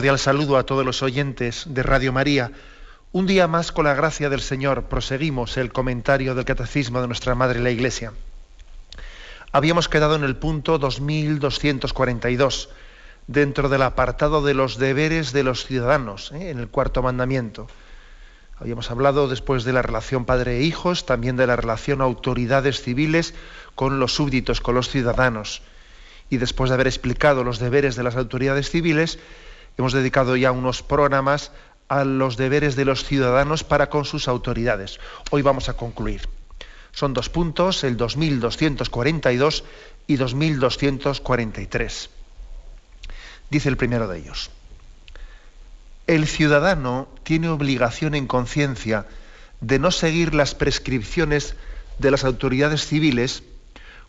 Saludo a todos los oyentes de Radio María. Un día más, con la gracia del Señor, proseguimos el comentario del Catecismo de nuestra Madre la Iglesia. Habíamos quedado en el punto 2242, dentro del apartado de los deberes de los ciudadanos, ¿eh? en el cuarto mandamiento. Habíamos hablado después de la relación padre e hijos, también de la relación autoridades civiles con los súbditos, con los ciudadanos. Y después de haber explicado los deberes de las autoridades civiles, Hemos dedicado ya unos programas a los deberes de los ciudadanos para con sus autoridades. Hoy vamos a concluir. Son dos puntos, el 2242 y 2243. Dice el primero de ellos. El ciudadano tiene obligación en conciencia de no seguir las prescripciones de las autoridades civiles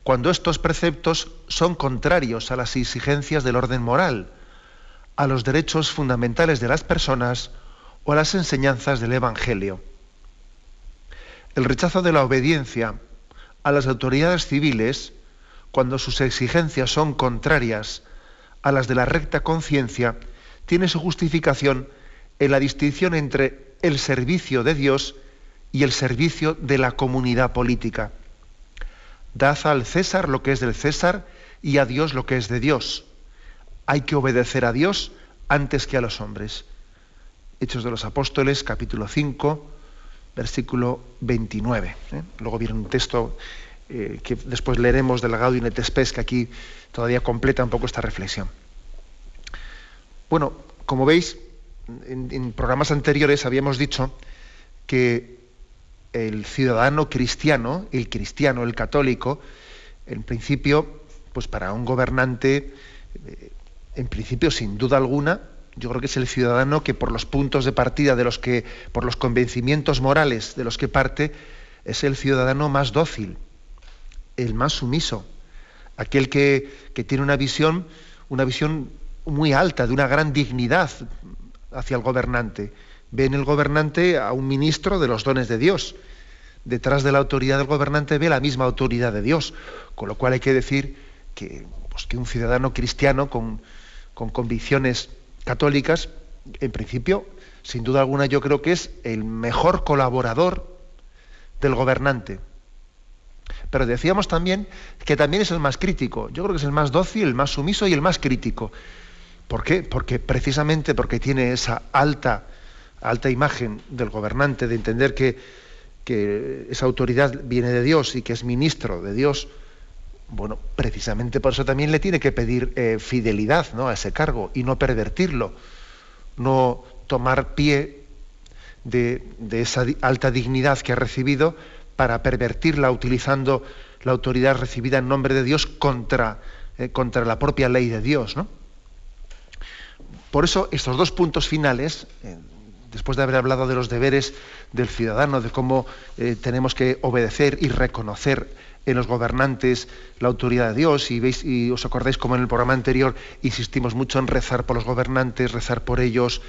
cuando estos preceptos son contrarios a las exigencias del orden moral a los derechos fundamentales de las personas o a las enseñanzas del Evangelio. El rechazo de la obediencia a las autoridades civiles, cuando sus exigencias son contrarias a las de la recta conciencia, tiene su justificación en la distinción entre el servicio de Dios y el servicio de la comunidad política. Dad al César lo que es del César y a Dios lo que es de Dios hay que obedecer a Dios antes que a los hombres. Hechos de los Apóstoles, capítulo 5, versículo 29. ¿eh? Luego viene un texto eh, que después leeremos del Gaudium et Spes, que aquí todavía completa un poco esta reflexión. Bueno, como veis, en programas anteriores habíamos dicho que el ciudadano cristiano, el cristiano, el católico, en principio, pues para un gobernante eh, en principio, sin duda alguna, yo creo que es el ciudadano que por los puntos de partida de los que, por los convencimientos morales de los que parte, es el ciudadano más dócil, el más sumiso, aquel que, que tiene una visión, una visión muy alta, de una gran dignidad hacia el gobernante. Ve en el gobernante a un ministro de los dones de Dios. Detrás de la autoridad del gobernante ve la misma autoridad de Dios. Con lo cual hay que decir que, pues, que un ciudadano cristiano con, con convicciones católicas, en principio, sin duda alguna, yo creo que es el mejor colaborador del gobernante. Pero decíamos también que también es el más crítico. Yo creo que es el más dócil, el más sumiso y el más crítico. ¿Por qué? Porque precisamente porque tiene esa alta, alta imagen del gobernante, de entender que, que esa autoridad viene de Dios y que es ministro de Dios, bueno, precisamente por eso también le tiene que pedir eh, fidelidad ¿no? a ese cargo y no pervertirlo, no tomar pie de, esa alta dignidad que ha recibido para pervertirla utilizando la autoridad recibida en nombre de Dios contra, eh, contra la propia ley de Dios. ¿no? Por eso estos dos puntos finales, eh, después de haber hablado de los deberes del ciudadano, de cómo tenemos que obedecer y reconocer en los gobernantes la autoridad de Dios y veis y os acordáis como en el programa anterior insistimos mucho en rezar por los gobernantes, rezar por ellos,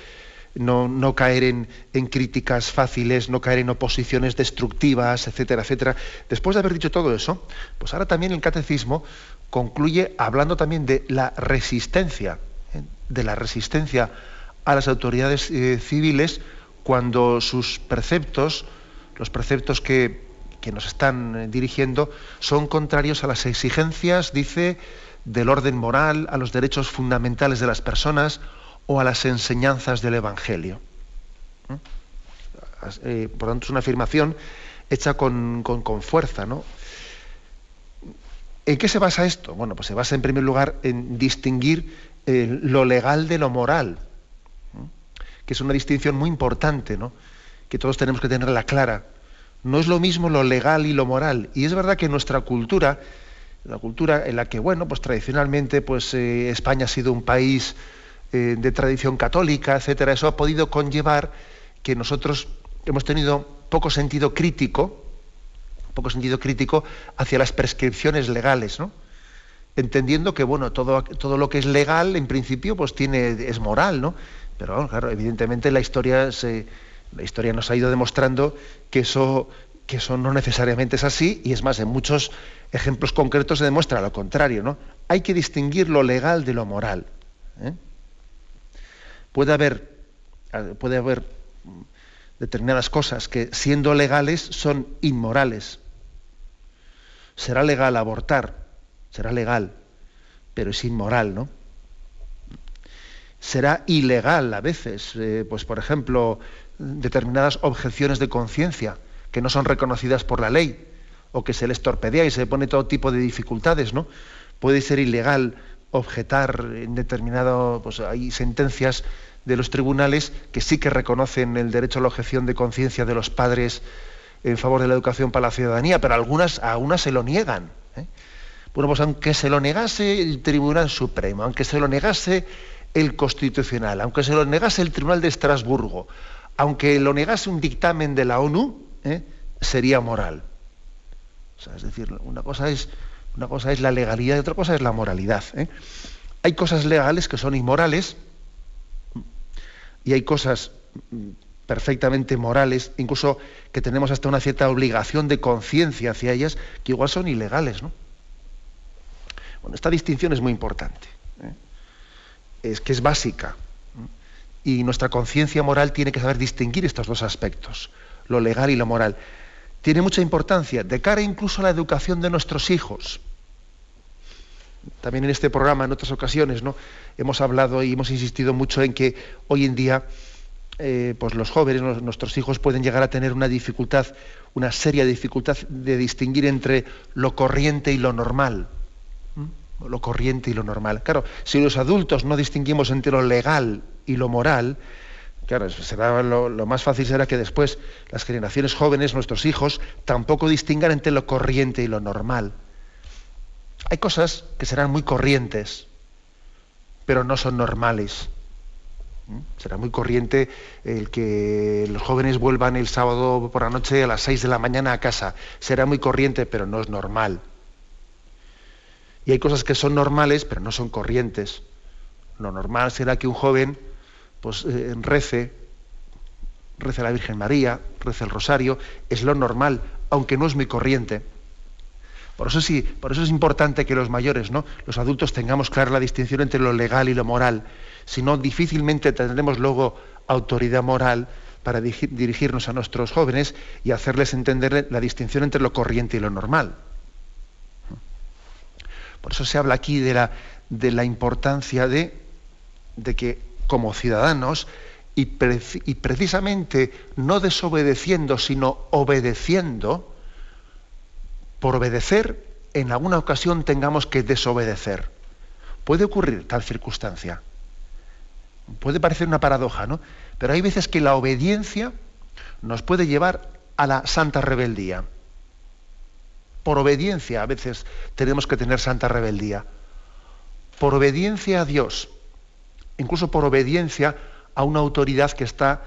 no, no caer en, en, críticas fáciles, no caer en oposiciones destructivas, etcétera, etcétera. Después de haber dicho todo eso, pues ahora también el catecismo concluye hablando también de la resistencia, ¿eh? de la resistencia a las autoridades eh, civiles cuando sus preceptos, los preceptos que que nos están eh, dirigiendo son contrarios a las exigencias, dice, del orden moral, a los derechos fundamentales de las personas o a las enseñanzas del Evangelio. ¿Mm? Eh, por tanto, es una afirmación hecha con, fuerza. ¿no? ¿En qué se basa esto? Bueno, pues se basa en primer lugar en distinguir eh, lo legal de lo moral, que es una distinción muy importante, ¿no? que todos tenemos que tenerla clara no es lo mismo lo legal y lo moral. Y es verdad que nuestra cultura, la cultura en la que, bueno, pues tradicionalmente pues, eh, España ha sido un país eh, de tradición católica, etcétera, eso ha podido conllevar que nosotros hemos tenido poco sentido crítico, poco sentido crítico hacia las prescripciones legales, ¿no? entendiendo que bueno, todo, todo lo que es legal, en principio, pues tiene, es moral, ¿no? Pero claro, evidentemente la historia, se, la historia nos ha ido demostrando que eso, que eso no necesariamente es así, y es más, en muchos ejemplos concretos se demuestra lo contrario, ¿no? Hay que distinguir lo legal de lo moral. ¿eh? Puede haber, puede haber determinadas cosas que siendo legales son inmorales. Será legal abortar, será legal, pero es inmoral, ¿no? Será ilegal a veces, eh, pues por ejemplo, determinadas objeciones de conciencia que no son reconocidas por la ley o que se les torpedea y se pone todo tipo de dificultades, ¿no? Puede ser ilegal objetar en determinado, pues hay sentencias de los tribunales que sí que reconocen el derecho a la objeción de conciencia de los padres en favor de la educación para la ciudadanía, pero algunas, a unas se lo niegan. ¿eh? Bueno, pues aunque se lo negase el Tribunal Supremo, aunque se lo negase el Constitucional, aunque se lo negase el Tribunal de Estrasburgo, aunque lo negase un dictamen de la ONU, ¿eh? sería moral. es decir, una cosa es, una cosa es la legalidad y otra cosa es la moralidad. ¿eh? Hay cosas legales que son inmorales y hay cosas perfectamente morales, incluso que tenemos hasta una cierta obligación de conciencia hacia ellas, que igual son ilegales. ¿no? Bueno, esta distinción es muy importante, ¿eh? es que es básica. Y nuestra conciencia moral tiene que saber distinguir estos dos aspectos, lo legal y lo moral. Tiene mucha importancia de cara incluso a la educación de nuestros hijos. También en este programa, en otras ocasiones, ¿no? hemos hablado y hemos insistido mucho en que hoy en día eh, pues los jóvenes, nuestros hijos pueden llegar a tener una dificultad, una seria dificultad de distinguir entre lo corriente y lo normal lo corriente y lo normal. Claro, si los adultos no distinguimos entre lo legal y lo moral, claro, será lo, más fácil será que después las generaciones jóvenes, nuestros hijos, tampoco distingan entre lo corriente y lo normal. Hay cosas que serán muy corrientes, pero no son normales. ¿Mm? Será muy corriente el que los jóvenes vuelvan el sábado por la noche a las 6 de la mañana a casa. Será muy corriente, pero no es normal. Y hay cosas que son normales, pero no son corrientes. Lo normal será que un joven pues, eh, rece, rece la Virgen María, rece el rosario, es lo normal, aunque no es muy corriente. Por eso sí, por eso es importante que los mayores, ¿no? los adultos tengamos clara la distinción entre lo legal y lo moral. Si no, difícilmente tendremos luego autoridad moral para dirigirnos a nuestros jóvenes y hacerles entender la distinción entre lo corriente y lo normal. Por eso se habla aquí de la, importancia de, de, que como ciudadanos, y, y precisamente no desobedeciendo, sino obedeciendo, por obedecer, en alguna ocasión tengamos que desobedecer. Puede ocurrir tal circunstancia. Puede parecer una paradoja, ¿no? Pero hay veces que la obediencia nos puede llevar a la santa rebeldía por obediencia a veces tenemos que tener santa rebeldía. Por obediencia a Dios, incluso por obediencia a una autoridad que está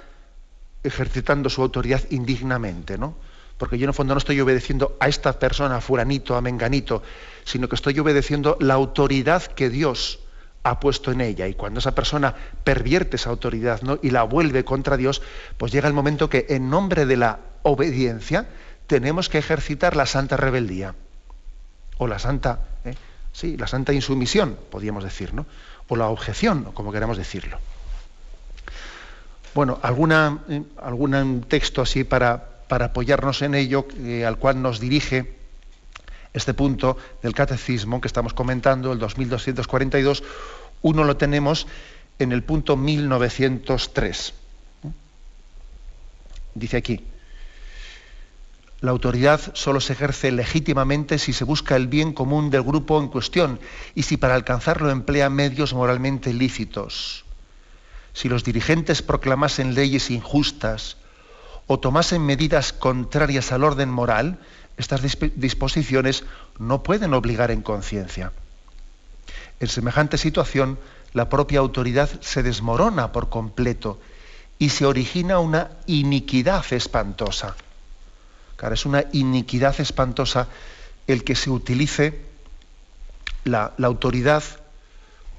ejercitando su autoridad indignamente, ¿no? Porque yo en el fondo no estoy obedeciendo a esta persona, a furanito, a menganito, sino que estoy obedeciendo la autoridad que Dios ha puesto en ella. Y cuando esa persona pervierte esa autoridad y la vuelve contra Dios, pues llega el momento que en nombre de la obediencia tenemos que ejercitar la santa rebeldía. O la santa, ¿eh? sí, la santa insumisión, podríamos decir, ¿no? O la objeción, como queramos decirlo. Bueno, alguna, eh, algún texto así para, para apoyarnos en ello, eh, al cual nos dirige este punto del catecismo que estamos comentando, el 2242, uno lo tenemos en el punto 1903. Dice aquí, la autoridad solo se ejerce legítimamente si se busca el bien común del grupo en cuestión y si para alcanzarlo emplea medios moralmente lícitos. Si los dirigentes proclamasen leyes injustas o tomasen medidas contrarias al orden moral, estas disposiciones no pueden obligar en conciencia. En semejante situación, la propia autoridad se desmorona por completo y se origina una iniquidad espantosa. Claro, es una iniquidad espantosa el que se utilice la, autoridad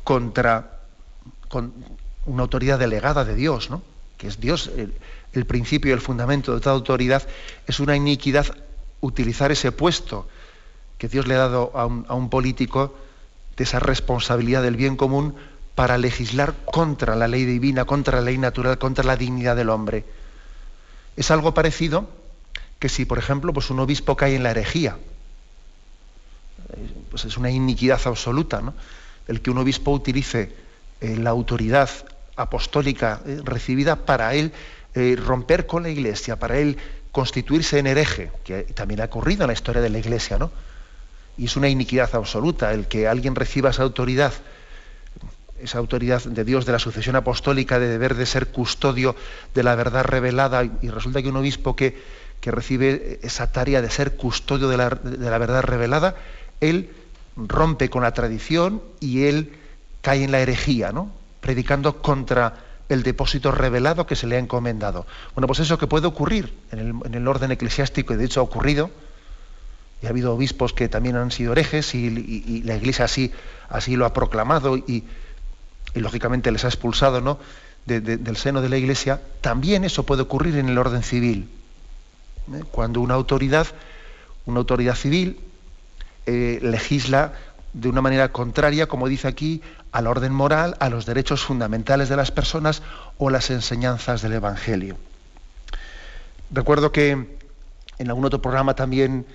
contra con una autoridad delegada de Dios, ¿no? que es Dios el, principio y el fundamento de toda autoridad, es una iniquidad utilizar ese puesto que Dios le ha dado a un, a un político de esa responsabilidad del bien común para legislar contra la ley divina, contra la ley natural, contra la dignidad del hombre. Es algo parecido que si, por ejemplo, pues un obispo cae en la herejía, pues es una iniquidad absoluta, ¿no? El que un obispo utilice eh, la autoridad apostólica eh, recibida para él eh, romper con la iglesia, para él constituirse en hereje, que también ha ocurrido en la historia de la iglesia, ¿no? Y es una iniquidad absoluta el que alguien reciba esa autoridad esa autoridad de Dios de la sucesión apostólica, de deber de ser custodio de la verdad revelada, y resulta que un obispo que, que recibe esa tarea de ser custodio de la, verdad revelada, él rompe con la tradición y él cae en la herejía, ¿no? predicando contra el depósito revelado que se le ha encomendado. Bueno, pues eso que puede ocurrir en el, en el orden eclesiástico, y de hecho ha ocurrido, y ha habido obispos que también han sido herejes, y, la Iglesia así, así lo ha proclamado, y, y lógicamente les ha expulsado ¿no? del seno de la Iglesia, también eso puede ocurrir en el orden civil. ¿Eh? Cuando una autoridad, una autoridad civil, eh, legisla de una manera contraria, como dice aquí, al orden moral, a los derechos fundamentales de las personas o las enseñanzas del Evangelio. Recuerdo que en algún otro programa también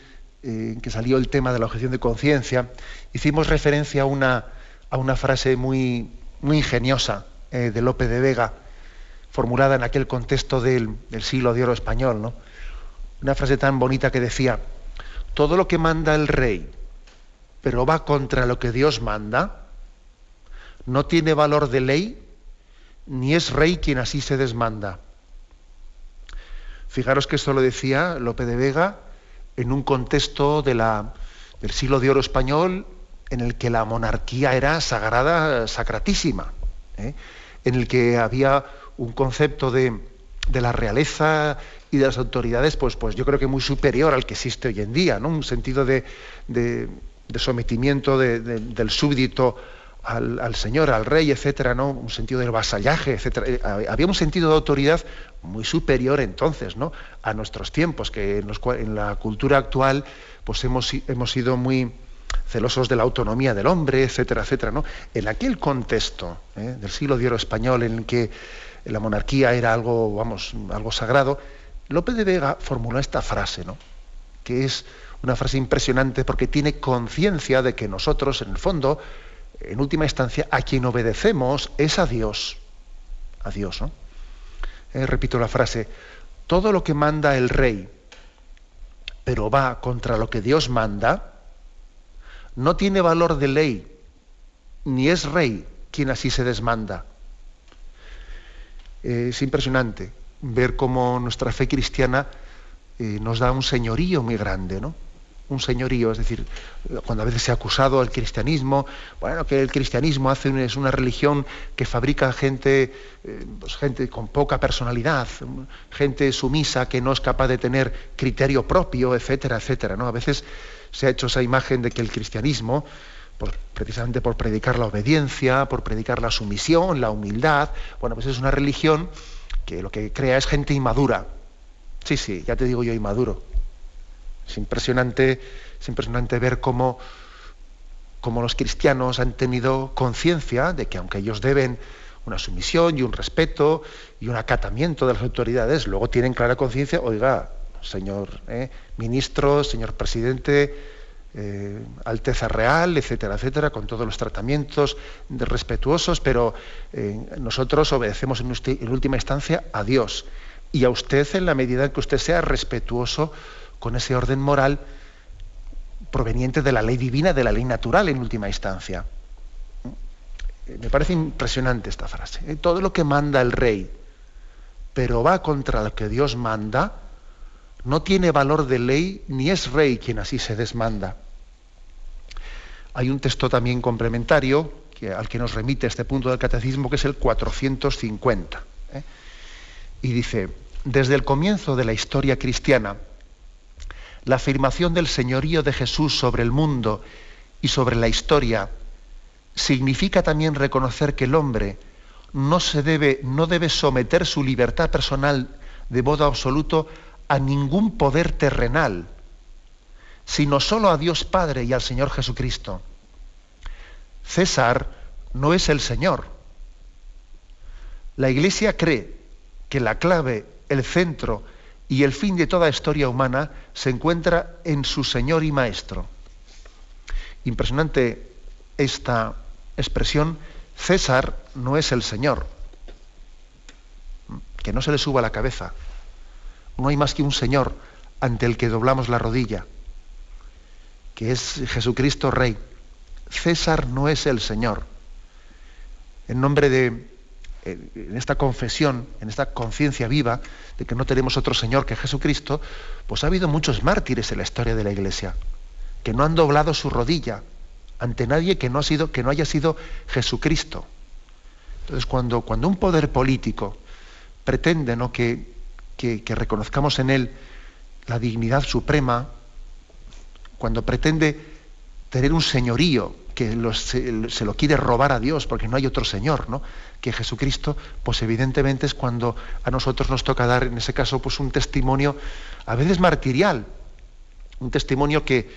eh, que salió el tema de la objeción de conciencia, hicimos referencia a una, frase muy, muy ingeniosa eh, de Lope de Vega, formulada en aquel contexto del, siglo de oro español. ¿no? Una frase tan bonita que decía, todo lo que manda el rey, pero va contra lo que Dios manda, no tiene valor de ley, ni es rey quien así se desmanda. Fijaros que esto lo decía Lope de Vega en un contexto de la, del siglo de oro español en el que la monarquía era sagrada, sacratísima, ¿eh? en el que había un concepto de, la realeza y de las autoridades, pues, pues yo creo que muy superior al que existe hoy en día, ¿no? Un sentido de, sometimiento del súbdito al, señor, al rey, etcétera, ¿no? Un sentido del vasallaje, etcétera. Eh, había un sentido de autoridad muy superior entonces, ¿no? A nuestros tiempos, que en, en la cultura actual, pues hemos, hemos sido muy celosos de la autonomía del hombre, etcétera, etcétera. ¿no? En aquel contexto ¿eh? del siglo de español en el que la monarquía era algo, vamos, algo sagrado, López de Vega formuló esta frase, ¿no? que es una frase impresionante porque tiene conciencia de que nosotros, en el fondo, en última instancia, a quien obedecemos es a Dios. A Dios, ¿no? Eh, repito la frase, todo lo que manda el rey, pero va contra lo que Dios manda, no tiene valor de ley, ni es rey quien así se desmanda. es impresionante ver cómo nuestra fe cristiana eh, nos da un señorío muy grande, ¿no? Un señorío, es decir, cuando a veces se ha acusado al cristianismo, bueno, que el cristianismo hace es una religión que fabrica gente, eh, pues gente con poca personalidad, gente sumisa que no es capaz de tener criterio propio, etcétera, etcétera, ¿no? A veces se ha hecho esa imagen de que el cristianismo, precisamente por predicar la obediencia, por predicar la sumisión, la humildad, bueno, pues es una religión que lo que crea es gente inmadura. Sí, sí, ya te digo yo inmaduro. Es impresionante, es impresionante ver cómo, cómo los cristianos han tenido conciencia de que aunque ellos deben una sumisión y un respeto y un acatamiento de las autoridades, luego tienen clara conciencia, oiga, señor eh, ministro, señor presidente, eh, Alteza Real, etcétera, etcétera, con todos los tratamientos respetuosos, pero eh, nosotros obedecemos en, última instancia a Dios y a usted en la medida en que usted sea respetuoso con ese orden moral proveniente de la ley divina, de la ley natural en última instancia. Me parece impresionante esta frase. Todo lo que manda el rey, pero va contra lo que Dios manda, no tiene valor de ley ni es rey quien así se desmanda. Hay un texto también complementario al que nos remite este punto del catecismo, que es el 450. ¿eh? Y dice, desde el comienzo de la historia cristiana, la afirmación del señorío de Jesús sobre el mundo y sobre la historia significa también reconocer que el hombre no, se debe, no debe someter su libertad personal de modo absoluto a ningún poder terrenal, sino solo a Dios Padre y al Señor Jesucristo. César no es el Señor. La Iglesia cree que la clave, el centro y el fin de toda historia humana se encuentra en su Señor y Maestro. Impresionante esta expresión, César no es el Señor. Que no se le suba la cabeza. No hay más que un Señor ante el que doblamos la rodilla, que es Jesucristo Rey. César no es el Señor. En nombre de, en esta confesión, en esta conciencia viva de que no tenemos otro Señor que Jesucristo, pues ha habido muchos mártires en la historia de la Iglesia, que no han doblado su rodilla ante nadie que no, ha sido, que no haya sido Jesucristo. Entonces, cuando, cuando un poder político pretende ¿no? que, que, reconozcamos en él la dignidad suprema, cuando pretende tener un señorío que se, lo quiere robar a Dios porque no hay otro Señor, ¿no? que Jesucristo, pues evidentemente es cuando a nosotros nos toca dar, en ese caso, pues un testimonio a veces martirial, un testimonio que,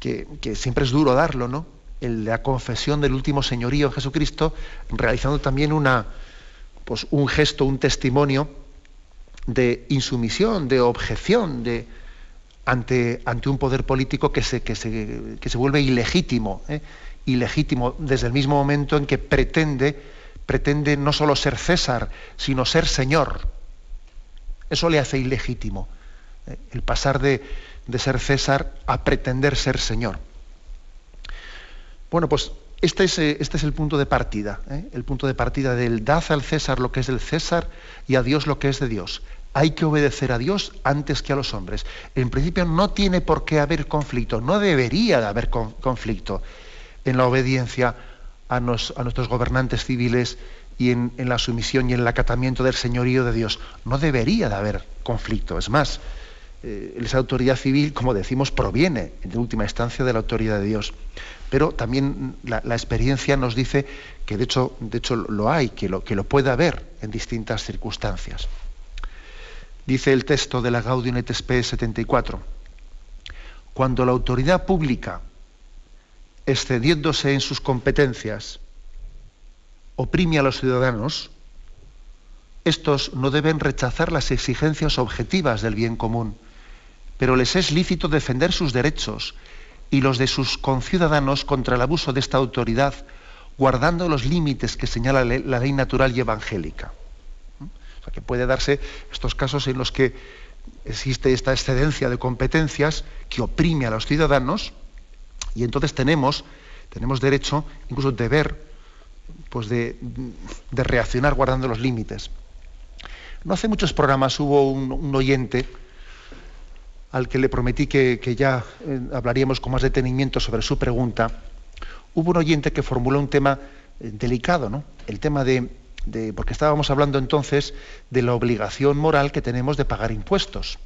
que, siempre es duro darlo, ¿no? El la confesión del último señorío Jesucristo, realizando también una, pues un gesto, un testimonio de insumisión, de objeción, de, ante, ante un poder político que se, que se, que se vuelve ilegítimo, ¿eh? ilegítimo desde el mismo momento en que pretende, pretende no solo ser César, sino ser Señor. Eso le hace ilegítimo, ¿eh? el pasar de, de, ser César a pretender ser Señor. Bueno, pues este es, eh, este es el punto de partida, el punto de partida del dad al César lo que es del César y a Dios lo que es de Dios hay que obedecer a Dios antes que a los hombres. En principio no tiene por qué haber conflicto, no debería de haber conflicto en la obediencia a, nuestros gobernantes civiles y en, la sumisión y en el acatamiento del señorío de Dios. No debería de haber conflicto. Es más, eh, esa autoridad civil, como decimos, proviene en última instancia de la autoridad de Dios. Pero también la, experiencia nos dice que de hecho, de hecho lo hay, que lo, que lo puede haber en distintas circunstancias. Dice el texto de la Gaudium et Spes 74. Cuando la autoridad pública, excediéndose en sus competencias, oprime a los ciudadanos, estos no deben rechazar las exigencias objetivas del bien común, pero les es lícito defender sus derechos y los de sus conciudadanos contra el abuso de esta autoridad, guardando los límites que señala la ley natural y evangélica que puede darse estos casos en los que existe esta excedencia de competencias que oprime a los ciudadanos y entonces tenemos, tenemos derecho, incluso deber, pues de, reaccionar guardando los límites. No hace muchos programas hubo un, oyente al que le prometí que, ya eh, hablaríamos con más detenimiento sobre su pregunta. Hubo un oyente que formuló un tema eh, delicado, ¿no? El tema de porque estábamos hablando entonces de la obligación moral que tenemos de pagar impuestos.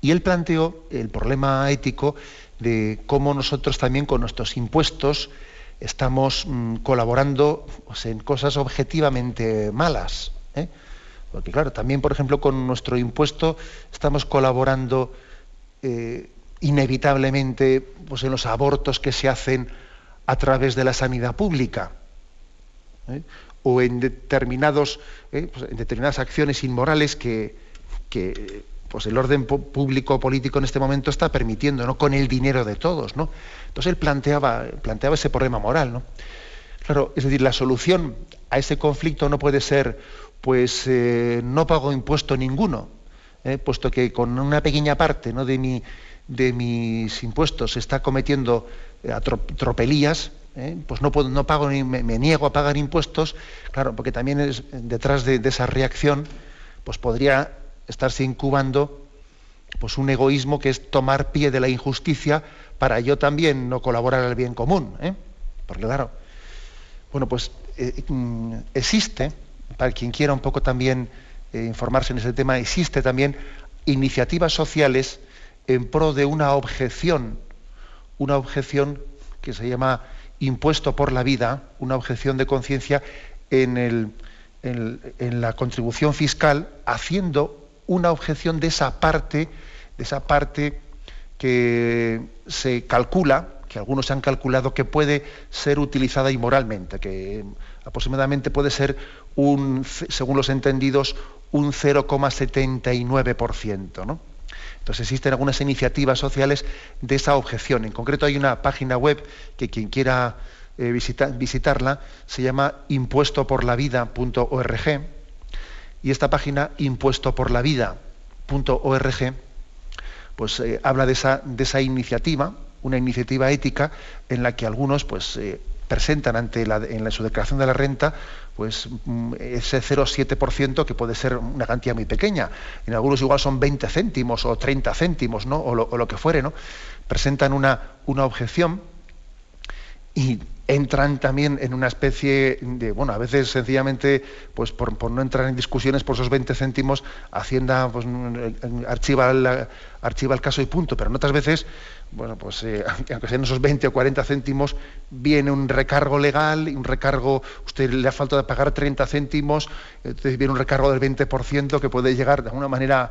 Y él planteó el problema ético de cómo nosotros también con nuestros impuestos estamos mm, colaborando en cosas objetivamente malas. ¿eh? Porque claro, también por ejemplo con nuestro impuesto estamos colaborando eh, inevitablemente pues, en los abortos que se hacen a través de la sanidad pública. ¿eh? o en, determinados, eh, pues, en determinadas acciones inmorales que, pues el orden público político en este momento está permitiendo, ¿no? con el dinero de todos. ¿no? Entonces él planteaba, planteaba ese problema moral. ¿no? Claro, es decir, la solución a ese conflicto no puede ser, pues eh, no pago impuesto ninguno, ¿eh? puesto que con una pequeña parte ¿no? de, mi, de mis impuestos se está cometiendo tropelías, ¿eh? pues no, puedo, pago ni me, niego a pagar impuestos, claro, porque también es, detrás de, esa reacción, pues podría estarse incubando pues un egoísmo que es tomar pie de la injusticia para yo también no colaborar al bien común. ¿eh? Porque claro, Bueno, pues mm, existe, para quien quiera un poco también eh, informarse en ese tema, existe también iniciativas sociales en pro de una objeción, una objeción que se llama impuesto por la vida, una objeción de conciencia en, en, la contribución fiscal, haciendo una objeción de esa parte, de esa parte que se calcula, que algunos han calculado que puede ser utilizada inmoralmente, que aproximadamente puede ser un, según los entendidos, un 0,79%. ¿no? Entonces existen algunas iniciativas sociales de esa objeción. En concreto hay una página web que quien quiera eh, visitarla se llama impuestoporlavida.org y esta página impuestoporlavida.org pues eh, habla de esa, de esa iniciativa, una iniciativa ética en la que algunos pues eh, presentan ante en la, su declaración de la renta pues mm, ese 0,7% que puede ser una cantidad muy pequeña. En algunos igual son 20 céntimos o 30 céntimos, ¿no? O lo, que fuere, ¿no? Presentan una, una objeción y entran también en una especie de, bueno, a veces sencillamente, pues por, no entrar en discusiones por esos 20 céntimos, Hacienda pues, archiva, el, archiva el caso y punto, pero en otras veces, bueno, pues eh, aunque sean esos 20 o 40 céntimos, viene un recargo legal, un recargo, usted le ha falta de pagar 30 céntimos, entonces viene un recargo del 20% que puede llegar de alguna manera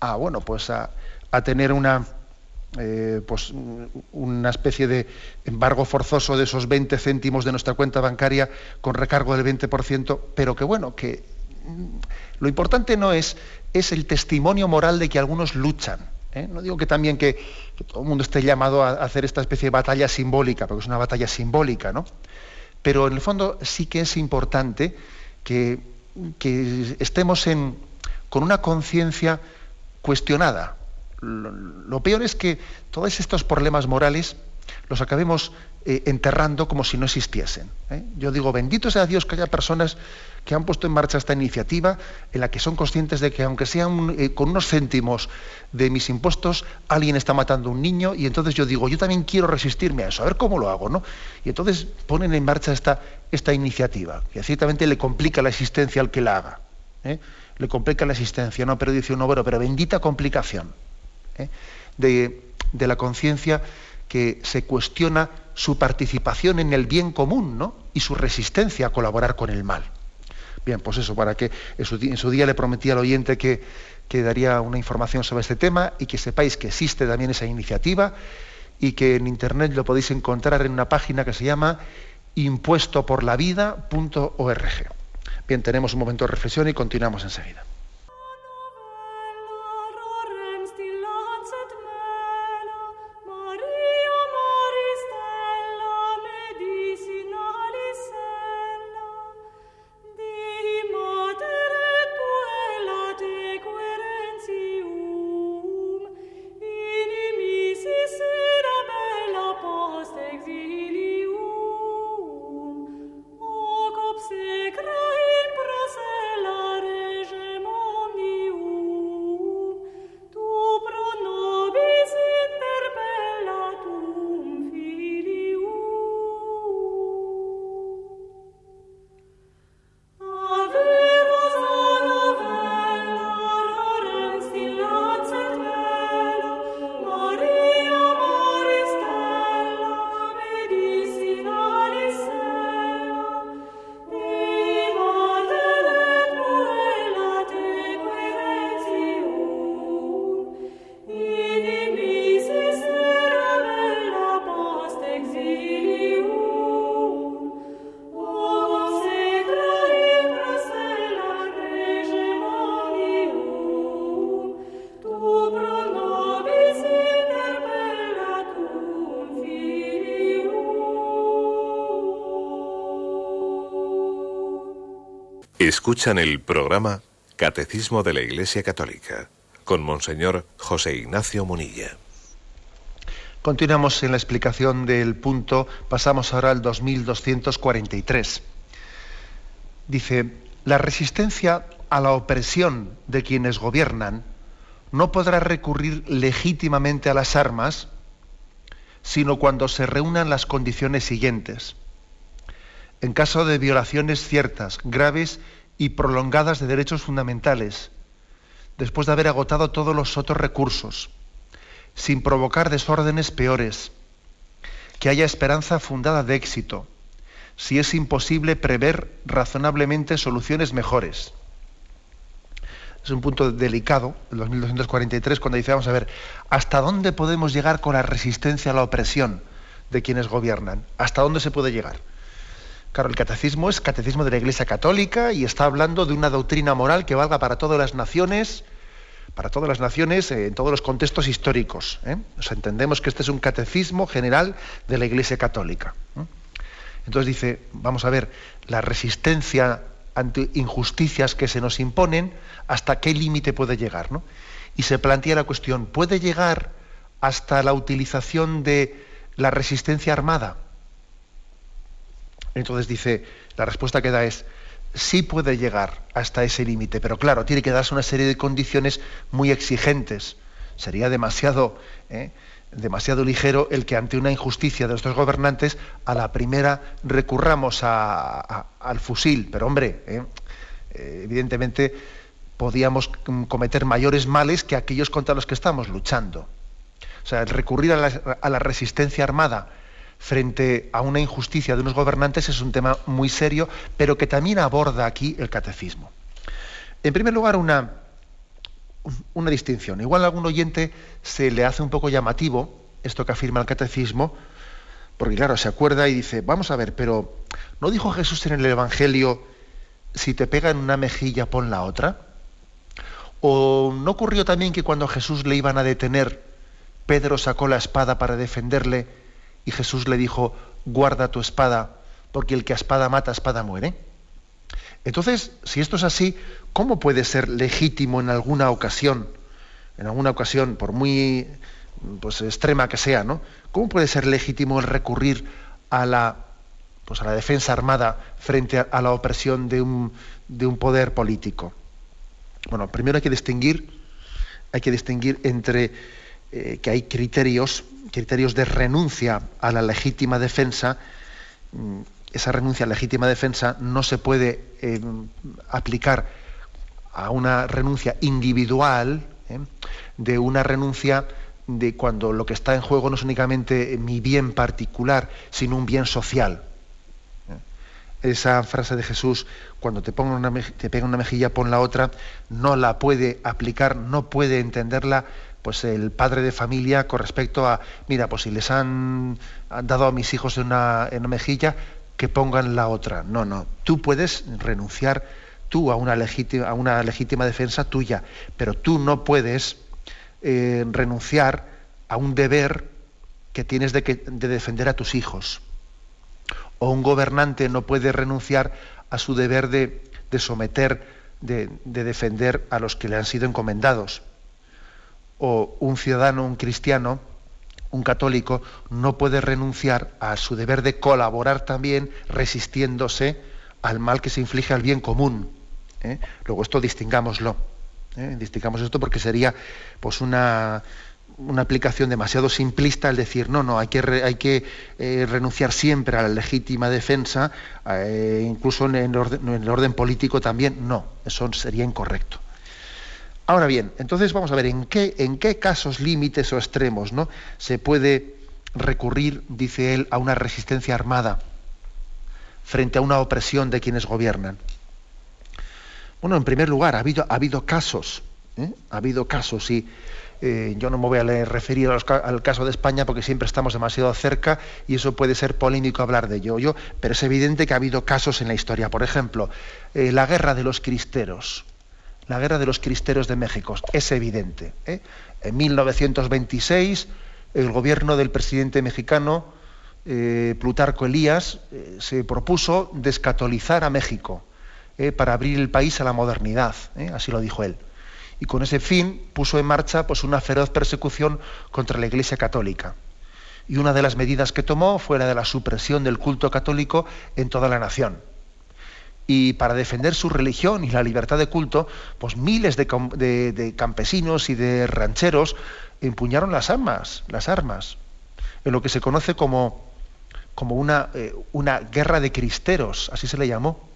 a, bueno, pues a tener una eh, pues una especie de embargo forzoso de esos 20 céntimos de nuestra cuenta bancaria con recargo del 20%, pero que bueno, que mm, lo importante no es, es el testimonio moral de que algunos luchan. ¿Eh? No digo que también que, todo el mundo esté llamado a hacer esta especie de batalla simbólica, porque es una batalla simbólica, ¿no? Pero en el fondo sí que es importante que, que estemos en, con una conciencia cuestionada, lo, peor es que todos estos problemas morales los acabemos eh, enterrando como si no existiesen. ¿eh? Yo digo, bendito sea Dios que haya personas que han puesto en marcha esta iniciativa en la que son conscientes de que aunque sean eh, con unos céntimos de mis impuestos, alguien está matando a un niño y entonces yo digo, yo también quiero resistirme a eso, a ver cómo lo hago, ¿no? Y entonces ponen en marcha esta, esta iniciativa, que ciertamente le complica la existencia al que la haga. Le complica la existencia, ¿no? Pero dice uno, bueno, pero bendita complicación. ¿eh? de, la conciencia que se cuestiona su participación en el bien común ¿no? y su resistencia a colaborar con el mal. Bien, pues eso, para que en su, día le prometí al oyente que, que, daría una información sobre este tema y que sepáis que existe también esa iniciativa y que en internet lo podéis encontrar en una página que se llama impuestoporlavida.org. Bien, tenemos un momento de reflexión y continuamos enseguida. Escuchan el programa Catecismo de la Iglesia Católica con Monseñor José Ignacio Munilla. Continuamos en la explicación del punto, pasamos ahora al 2243. Dice, la resistencia a la opresión de quienes gobiernan no podrá recurrir legítimamente a las armas, sino cuando se reúnan las condiciones siguientes en caso de violaciones ciertas, graves y prolongadas de derechos fundamentales, después de haber agotado todos los otros recursos, sin provocar desórdenes peores, que haya esperanza fundada de éxito, si es imposible prever razonablemente soluciones mejores. Es un punto delicado, el 2243, cuando dice, vamos a ver, ¿hasta dónde podemos llegar con la resistencia a la opresión de quienes gobiernan? ¿Hasta dónde se puede llegar? Claro, el catecismo es catecismo de la Iglesia Católica y está hablando de una doctrina moral que valga para todas las naciones, para todas las naciones eh, en todos los contextos históricos. ¿eh? entendemos que este es un catecismo general de la Iglesia Católica. Entonces dice, vamos a ver, la resistencia ante injusticias que se nos imponen, hasta qué límite puede llegar. ¿no? Y se plantea la cuestión, ¿puede llegar hasta la utilización de la resistencia armada? Entonces dice, la respuesta que da es, sí puede llegar hasta ese límite, pero claro, tiene que darse una serie de condiciones muy exigentes. Sería demasiado, ¿eh? demasiado ligero el que ante una injusticia de nuestros gobernantes a la primera recurramos al fusil. Pero hombre, ¿eh? Eh, evidentemente podíamos cometer mayores males que aquellos contra los que estamos luchando. O sea, el recurrir a la resistencia armada frente a una injusticia de unos gobernantes es un tema muy serio, pero que también aborda aquí el catecismo. En primer lugar, una, una distinción. Igual a algún oyente se le hace un poco llamativo esto que afirma el catecismo, porque claro, se acuerda y dice, vamos a ver, pero ¿no dijo Jesús en el Evangelio, si te pega en una mejilla, pon la otra? ¿O no ocurrió también que cuando Jesús le iban a detener, Pedro sacó la espada para defenderle y Jesús le dijo, guarda tu espada, porque el que a espada mata, a espada muere. Entonces, si esto es así, ¿cómo puede ser legítimo en alguna ocasión, en alguna ocasión, por muy pues, extrema que sea, ¿no? ¿Cómo puede ser legítimo el recurrir a la, pues, a la defensa armada frente a, la opresión de un, de un poder político? Bueno, primero hay que distinguir, hay que distinguir entre eh, que hay criterios criterios de renuncia a la legítima defensa, mm, esa renuncia a la legítima defensa no se puede eh, aplicar a una renuncia individual, ¿eh? de una renuncia de cuando lo que está en juego no es únicamente mi bien particular, sino un bien social. ¿eh? Esa frase de Jesús, cuando te, una, te pega una mejilla, pon la otra, no la puede aplicar, no puede entenderla pues el padre de familia con respecto a, mira, pues si les han, dado a mis hijos en una, en mejilla, que pongan la otra. No, no, tú puedes renunciar tú a una legítima, defensa tuya, pero tú no puedes eh, renunciar a un deber que tienes de, defender a tus hijos. O un gobernante no puede renunciar a su deber de, someter, de defender a los que le han sido encomendados o un ciudadano, un cristiano, un católico, no puede renunciar a su deber de colaborar también resistiéndose al mal que se inflige al bien común. ¿eh? Luego esto distingámoslo. ¿eh? Distingamos esto porque sería pues una, una, aplicación demasiado simplista el decir, no, no, hay que, hay que eh, renunciar siempre a la legítima defensa, incluso en el, orden, en el orden político también. No, eso sería incorrecto. Ahora bien, entonces vamos a ver en qué, casos límites o extremos ¿no? se puede recurrir, dice él, a una resistencia armada frente a una opresión de quienes gobiernan. Bueno, en primer lugar, ha habido, ha habido casos, ¿eh? ha habido casos y eh, yo no me voy a referir al caso de España porque siempre estamos demasiado cerca y eso puede ser polémico hablar de ello, pero es evidente que ha habido casos en la historia. Por ejemplo, eh, la guerra de los cristeros la guerra de los cristeros de México. Es evidente. ¿eh? En 1926, el gobierno del presidente mexicano eh, Plutarco Elías eh, se propuso descatolizar a México para abrir el país a la modernidad, así lo dijo él. Y con ese fin puso en marcha pues, una feroz persecución contra la Iglesia Católica. Y una de las medidas que tomó fue la de la supresión del culto católico en toda la nación y para defender su religión y la libertad de culto, pues miles de, campesinos y de rancheros empuñaron las armas, las armas, en lo que se conoce como, como una, eh, una guerra de cristeros, así se le llamó.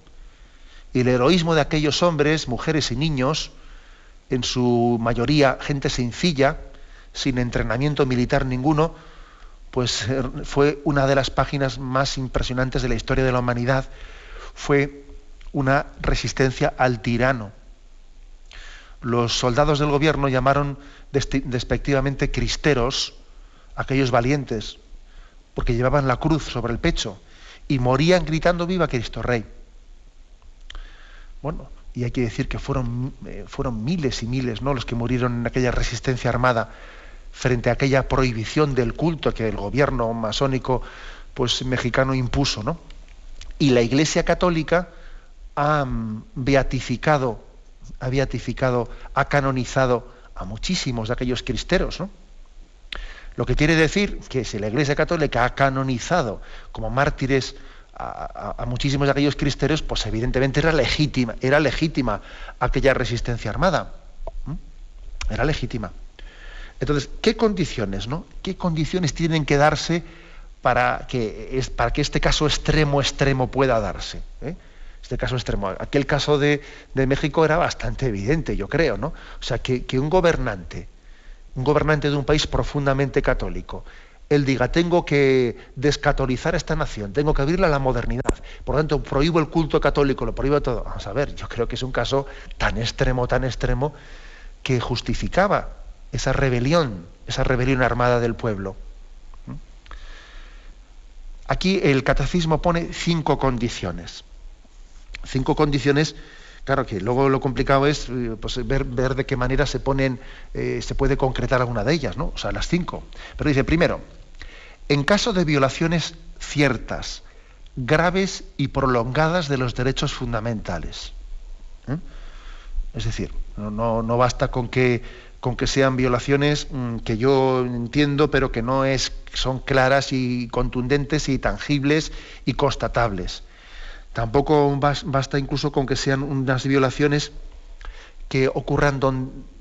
Y el heroísmo de aquellos hombres, mujeres y niños, en su mayoría gente sencilla, sin entrenamiento militar ninguno, pues eh, fue una de las páginas más impresionantes de la historia de la humanidad. Fue una resistencia al tirano. Los soldados del gobierno llamaron despectivamente cristeros aquellos valientes, porque llevaban la cruz sobre el pecho y morían gritando viva Cristo Rey. Bueno, y hay que decir que fueron, eh, fueron miles y miles ¿no? los que murieron en aquella resistencia armada frente a aquella prohibición del culto que el gobierno masónico pues, mexicano impuso. ¿no? Y la Iglesia Católica ha beatificado, ha beatificado, ha canonizado a muchísimos de aquellos cristeros. ¿no? Lo que quiere decir que si la Iglesia Católica ha canonizado como mártires a, muchísimos de aquellos cristeros, pues evidentemente era legítima, era legítima aquella resistencia armada. Era legítima. Entonces, ¿qué condiciones, no? ¿Qué condiciones tienen que darse para que, para que este caso extremo, extremo pueda darse? ¿eh? Este caso extremo. Aquel caso de, México era bastante evidente, yo creo, ¿no? O sea, que un gobernante un gobernante de un país profundamente católico, él diga, tengo que descatolizar esta nación, tengo que abrirla a la modernidad, por lo tanto, prohíbo el culto católico, lo prohíbo todo. Vamos a ver, yo creo que es un caso tan extremo, tan extremo, que justificaba esa rebelión, esa rebelión armada del pueblo. Aquí el catecismo pone cinco condiciones. Cinco condiciones Claro que luego lo complicado es eh, pues, ver, de qué manera se eh, se puede concretar alguna de ellas, ¿no? O sea, las cinco. Pero dice, primero, en caso de violaciones ciertas, graves y prolongadas de los derechos fundamentales. ¿eh? Es decir, no, no, basta con que, con que sean violaciones mm, que yo entiendo, pero que no es, son claras y contundentes y tangibles y constatables Tampoco basta incluso con que sean unas violaciones que ocurran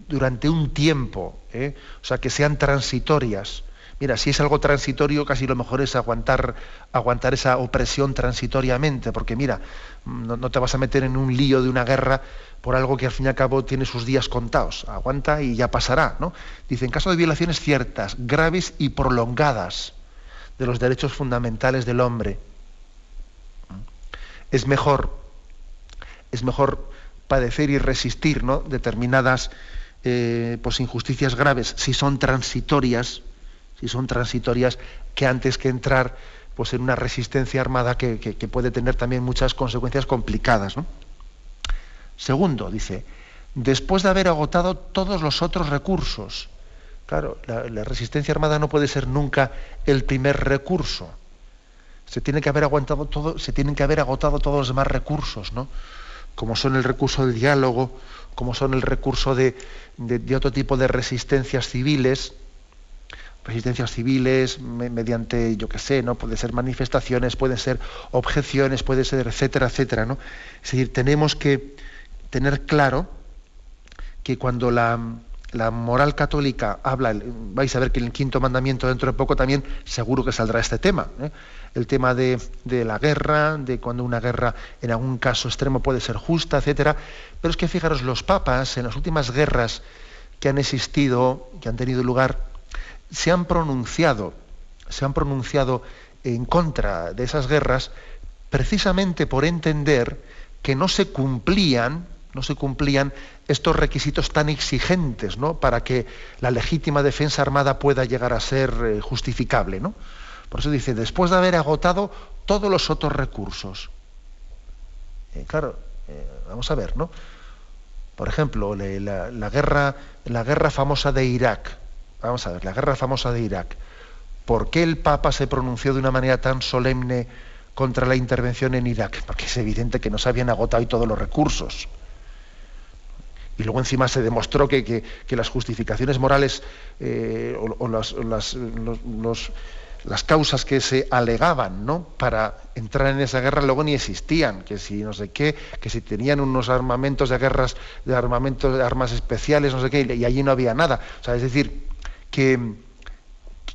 durante un tiempo, ¿eh? o sea, que sean transitorias. Mira, si es algo transitorio, casi lo mejor es aguantar, aguantar esa opresión transitoriamente, porque mira, no, te vas a meter en un lío de una guerra por algo que al fin y al cabo tiene sus días contados. Aguanta y ya pasará. ¿no? Dice, en caso de violaciones ciertas, graves y prolongadas de los derechos fundamentales del hombre, es mejor, es mejor padecer y resistir ¿no? determinadas eh, pues, injusticias graves si son transitorias, si son transitorias, que antes que entrar pues, en una resistencia armada que, puede tener también muchas consecuencias complicadas. Segundo, dice, después de haber agotado todos los otros recursos. Claro, la resistencia armada no puede ser nunca el primer recurso se tiene que haber aguantado todo, se tienen que haber agotado todos los demás recursos, ¿no? Como son el recurso del diálogo, como son el recurso de, otro tipo de resistencias civiles, resistencias civiles mediante, yo qué sé, ¿no? Puede ser manifestaciones, pueden ser objeciones, puede ser, etcétera, etcétera, ¿no? Es decir, tenemos que tener claro que cuando la, la moral católica habla, vais a ver que en el quinto mandamiento dentro de poco también seguro que saldrá este tema, ¿eh? el tema de, la guerra, de cuando una guerra en algún caso extremo puede ser justa, etcétera. Pero es que fijaros, los papas en las últimas guerras que han existido, que han tenido lugar, se han pronunciado, se han pronunciado en contra de esas guerras precisamente por entender que no se cumplían no se cumplían estos requisitos tan exigentes ¿no? para que la legítima defensa armada pueda llegar a ser eh, justificable. ¿no? Por eso dice, después de haber agotado todos los otros recursos. Eh, claro, eh, vamos a ver, ¿no? Por ejemplo, la, guerra, la guerra famosa de Irak. Vamos a ver, la guerra famosa de Irak. ¿Por qué el Papa se pronunció de una manera tan solemne contra la intervención en Irak? Porque es evidente que no se habían agotado todos los recursos y luego encima se demostró que, las justificaciones morales eh, o, las, causas que se alegaban ¿no? para entrar en esa guerra luego ni existían, que si no sé qué, que si tenían unos armamentos de guerras, de armamentos de armas especiales, no sé qué, y allí no había nada. O sea, es decir, que,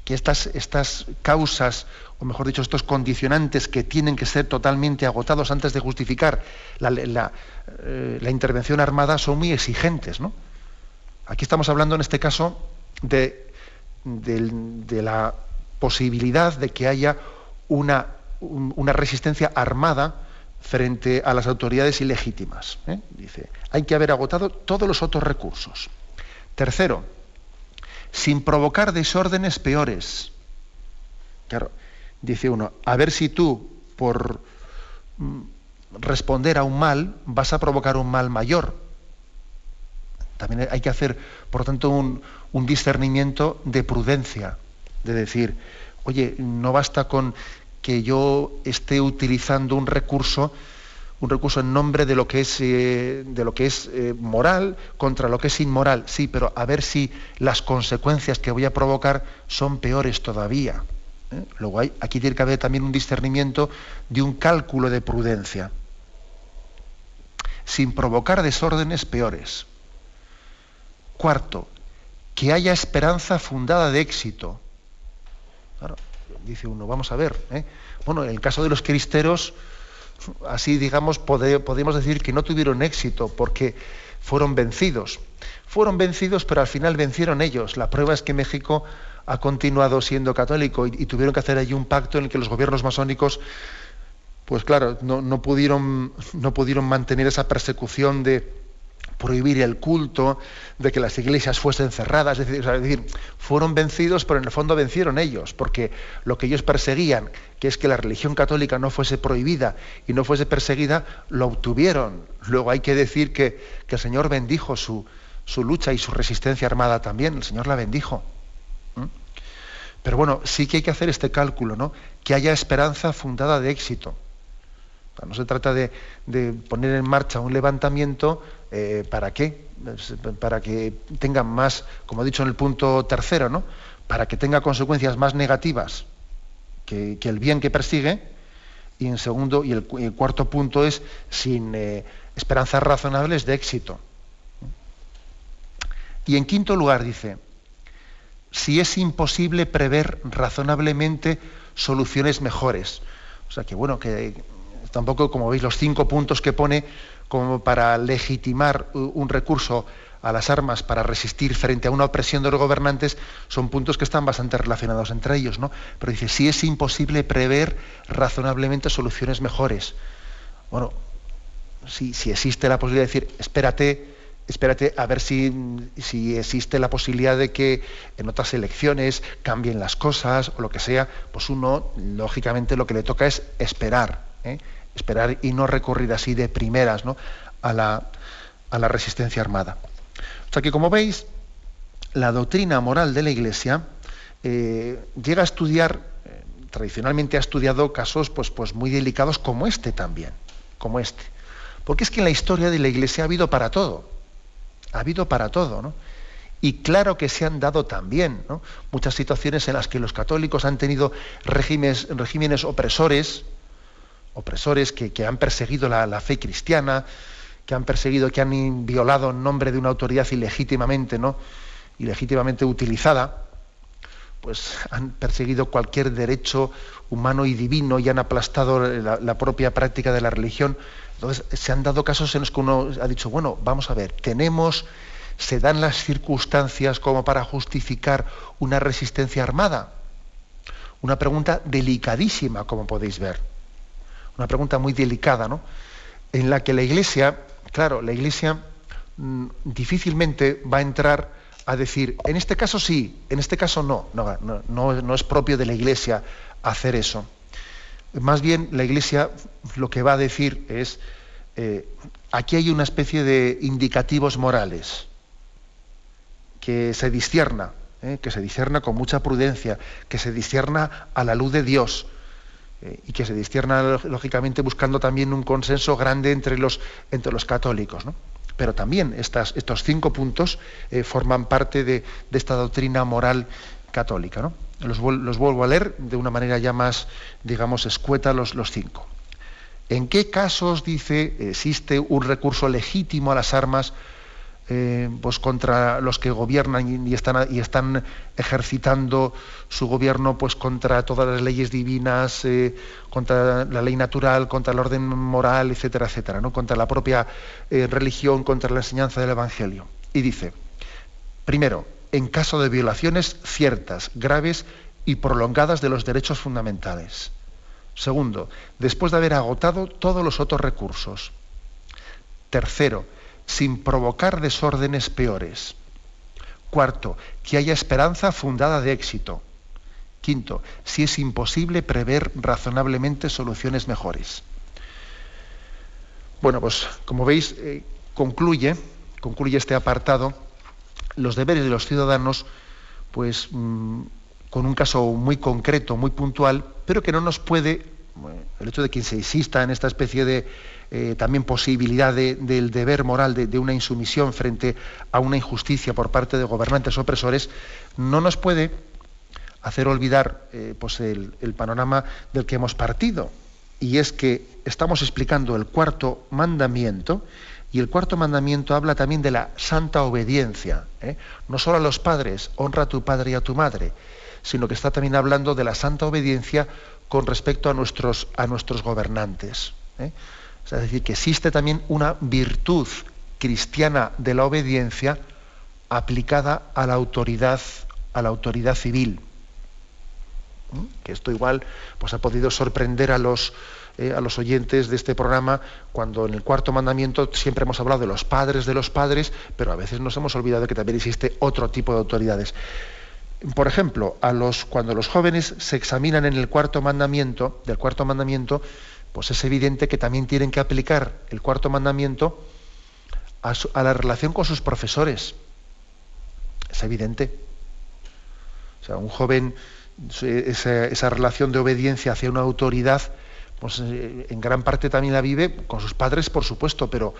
que estas, estas causas, o mejor dicho, estos condicionantes que tienen que ser totalmente agotados antes de justificar la, eh, intervención armada son muy exigentes. ¿no? Aquí estamos hablando en este caso de, de, la posibilidad de que haya una, una, resistencia armada frente a las autoridades ilegítimas. ¿eh? Dice, hay que haber agotado todos los otros recursos. Tercero, sin provocar desórdenes peores. Claro, dice uno, a ver si tú, por mm, responder a un mal, vas a provocar un mal mayor. También hay que hacer, por tanto, un, discernimiento de prudencia, de decir, oye, no basta con que yo esté utilizando un recurso un recurso en nombre de lo que es, eh, de lo que es eh, moral contra lo que es inmoral. Sí, pero a ver si las consecuencias que voy a provocar son peores todavía. ¿Eh? Luego hay, aquí tiene que haber también un discernimiento de un cálculo de prudencia, sin provocar desórdenes peores. Cuarto, que haya esperanza fundada de éxito. dice uno, vamos a ver. Bueno, en el caso de los cristeros, así digamos, podemos decir que no tuvieron éxito porque fueron vencidos. Fueron vencidos, pero al final vencieron ellos. La prueba es que México ha continuado siendo católico y, tuvieron que hacer allí un pacto en el que los gobiernos masónicos, pues claro, no, pudieron, no pudieron mantener esa persecución de, prohibir el culto, de que las iglesias fuesen cerradas, es decir, fueron vencidos, pero en el fondo vencieron ellos, porque lo que ellos perseguían, que es que la religión católica no fuese prohibida y no fuese perseguida, lo obtuvieron. Luego hay que decir que, el Señor bendijo su, su, lucha y su resistencia armada también, el Señor la bendijo. Pero bueno, sí que hay que hacer este cálculo, ¿no? Que haya esperanza fundada de éxito. No se trata de, poner en marcha un levantamiento eh, ¿para qué? Para que tenga más, como he dicho en el punto tercero, ¿no? Para que tenga consecuencias más negativas que, el bien que persigue. Y en segundo, y el, cuarto punto es sin eh, esperanzas razonables de éxito. Y en quinto lugar dice, si es imposible prever razonablemente soluciones mejores. O sea que bueno, que tampoco, como veis, los cinco puntos que pone como para legitimar un recurso a las armas para resistir frente a una opresión de los gobernantes son puntos que están bastante relacionados entre ellos, ¿no? Pero dice, si es imposible prever razonablemente soluciones mejores. Bueno, si, si existe la posibilidad de decir, espérate, espérate a ver si, existe la posibilidad de que en otras elecciones cambien las cosas o lo que sea, pues uno, lógicamente, lo que le toca es esperar. ¿eh? esperar y no recurrir así de primeras a, la, resistencia armada. O sea que, como veis, la doctrina moral de la Iglesia eh, llega a estudiar, eh, tradicionalmente ha estudiado casos pues, pues muy delicados como este también, como este. Porque es que en la historia de la Iglesia ha habido para todo, ha habido para todo, ¿no? Y claro que se han dado también muchas situaciones en las que los católicos han tenido regímenes, regímenes opresores, opresores que, han perseguido la, fe cristiana, que han perseguido, que han violado en nombre de una autoridad ilegítimamente, ¿no? ilegítimamente utilizada, pues han perseguido cualquier derecho humano y divino y han aplastado la, propia práctica de la religión. Entonces se han dado casos en los que uno ha dicho, bueno, vamos a ver, tenemos, se dan las circunstancias como para justificar una resistencia armada. Una pregunta delicadísima, como podéis ver una pregunta muy delicada, ¿no? En la que la Iglesia, claro, la Iglesia mm, difícilmente va a entrar a decir, en este caso sí, en este caso no. No, no, es propio de la Iglesia hacer eso. Más bien la Iglesia lo que va a decir es, eh, aquí hay una especie de indicativos morales que se discierna, ¿eh? que se discierna con mucha prudencia, que se discierna a la luz de Dios eh, y que se discierna lógicamente buscando también un consenso grande entre los, católicos. Pero también estos cinco puntos forman parte de, esta doctrina moral católica. Los, vuelvo a leer de una manera ya más, digamos, escueta los, los cinco. ¿En qué casos, dice, existe un recurso legítimo a las armas eh, pues contra los que gobiernan y, están, y están ejercitando su gobierno pues contra todas las leyes divinas, eh, contra la ley natural, contra el orden moral, etcétera, etcétera, ¿no? contra la propia eh, religión, contra la enseñanza del Evangelio. Y dice, primero, en caso de violaciones ciertas, graves y prolongadas de los derechos fundamentales. Segundo, después de haber agotado todos los otros recursos. Tercero, sin provocar desórdenes peores. Cuarto, que haya esperanza fundada de éxito. Quinto, si es imposible prever razonablemente soluciones mejores. Bueno, pues como veis, eh, concluye, concluye este apartado los deberes de los ciudadanos, pues mm, con un caso muy concreto, muy puntual, pero que no nos puede, el hecho de que se insista en esta especie de eh, también posibilidad del deber moral de, una insumisión frente a una injusticia por parte de gobernantes opresores, no nos puede hacer olvidar eh, pues el, panorama del que hemos partido. Y es que estamos explicando el cuarto mandamiento, y el cuarto mandamiento habla también de la santa obediencia. ¿eh? No solo a los padres, honra a tu padre y a tu madre, sino que está también hablando de la santa obediencia con respecto a nuestros, a nuestros gobernantes. Es decir, que existe también una virtud cristiana de la obediencia aplicada a la autoridad, a la autoridad civil. ¿Mm? Que esto igual pues, ha podido sorprender a los, eh, a los oyentes de este programa cuando en el cuarto mandamiento siempre hemos hablado de los padres de los padres, pero a veces nos hemos olvidado que también existe otro tipo de autoridades. Por ejemplo, a los, cuando los jóvenes se examinan en el cuarto mandamiento, del cuarto mandamiento, pues es evidente que también tienen que aplicar el cuarto mandamiento a, la relación con sus profesores. Es evidente. O sea, un joven, esa, relación de obediencia hacia una autoridad, pues eh, en gran parte también la vive con sus padres, por supuesto, pero,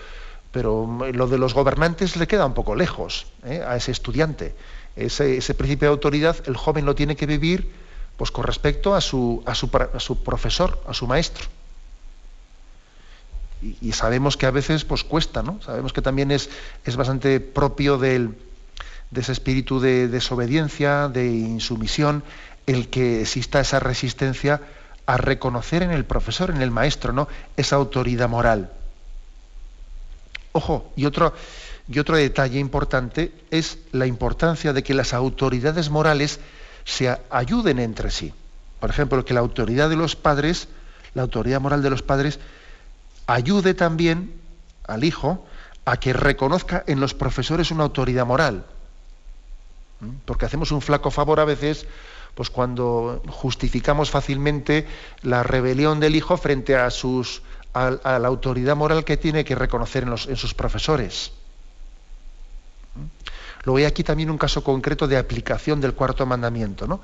pero lo de los gobernantes le queda un poco lejos ¿eh? a ese estudiante. Ese, ese, principio de autoridad, el joven lo tiene que vivir pues, con respecto a su, a su, a su profesor, a su maestro y, sabemos que a veces pues cuesta, ¿no? Sabemos que también es, es bastante propio del, de ese espíritu de desobediencia, de insumisión, el que exista esa resistencia a reconocer en el profesor, en el maestro, ¿no? esa autoridad moral. Ojo, y otro, y otro detalle importante es la importancia de que las autoridades morales se ayuden entre sí. Por ejemplo, que la autoridad de los padres, la autoridad moral de los padres, ayude también al hijo a que reconozca en los profesores una autoridad moral. ¿Mm? Porque hacemos un flaco favor a veces pues cuando justificamos fácilmente la rebelión del hijo frente a, la autoridad moral que tiene que reconocer en, sus profesores. ¿Mm? Luego hay aquí también un caso concreto de aplicación del cuarto mandamiento, ¿no?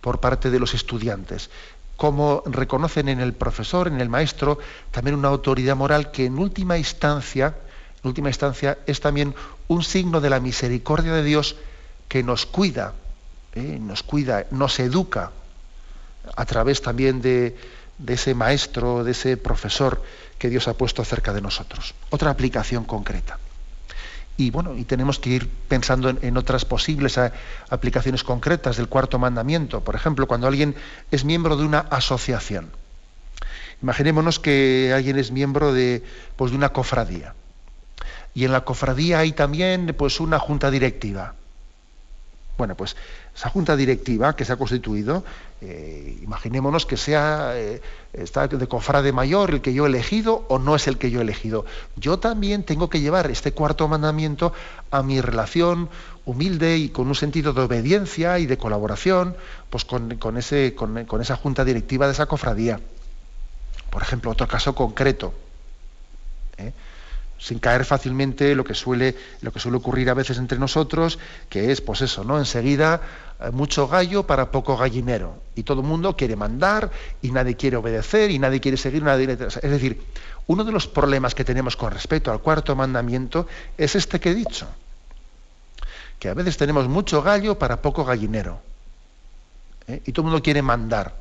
por parte de los estudiantes cómo reconocen en el profesor, en el maestro, también una autoridad moral que en última instancia, en última instancia es también un signo de la misericordia de Dios que nos cuida, ¿eh? nos cuida, nos educa a través también de, de ese maestro, de ese profesor que Dios ha puesto cerca de nosotros. Otra aplicación concreta. Y bueno, y tenemos que ir pensando en, otras posibles eh, aplicaciones concretas del cuarto mandamiento. Por ejemplo, cuando alguien es miembro de una asociación. Imaginémonos que alguien es miembro de, pues, de una cofradía. Y en la cofradía hay también pues, una junta directiva. Bueno, pues esa junta directiva que se ha constituido, eh, imaginémonos que sea eh, está de cofrade mayor el que yo he elegido o no es el que yo he elegido. Yo también tengo que llevar este cuarto mandamiento a mi relación humilde y con un sentido de obediencia y de colaboración pues con, ese, con esa junta directiva de esa cofradía. Por ejemplo, otro caso concreto. ¿eh? Sin caer fácilmente lo que suele lo que suele ocurrir a veces entre nosotros que es pues eso no enseguida eh, mucho gallo para poco gallinero y todo el mundo quiere mandar y nadie quiere obedecer y nadie quiere seguir una directa es decir uno de los problemas que tenemos con respecto al cuarto mandamiento es este que he dicho que a veces tenemos mucho gallo para poco gallinero ¿eh? y todo el mundo quiere mandar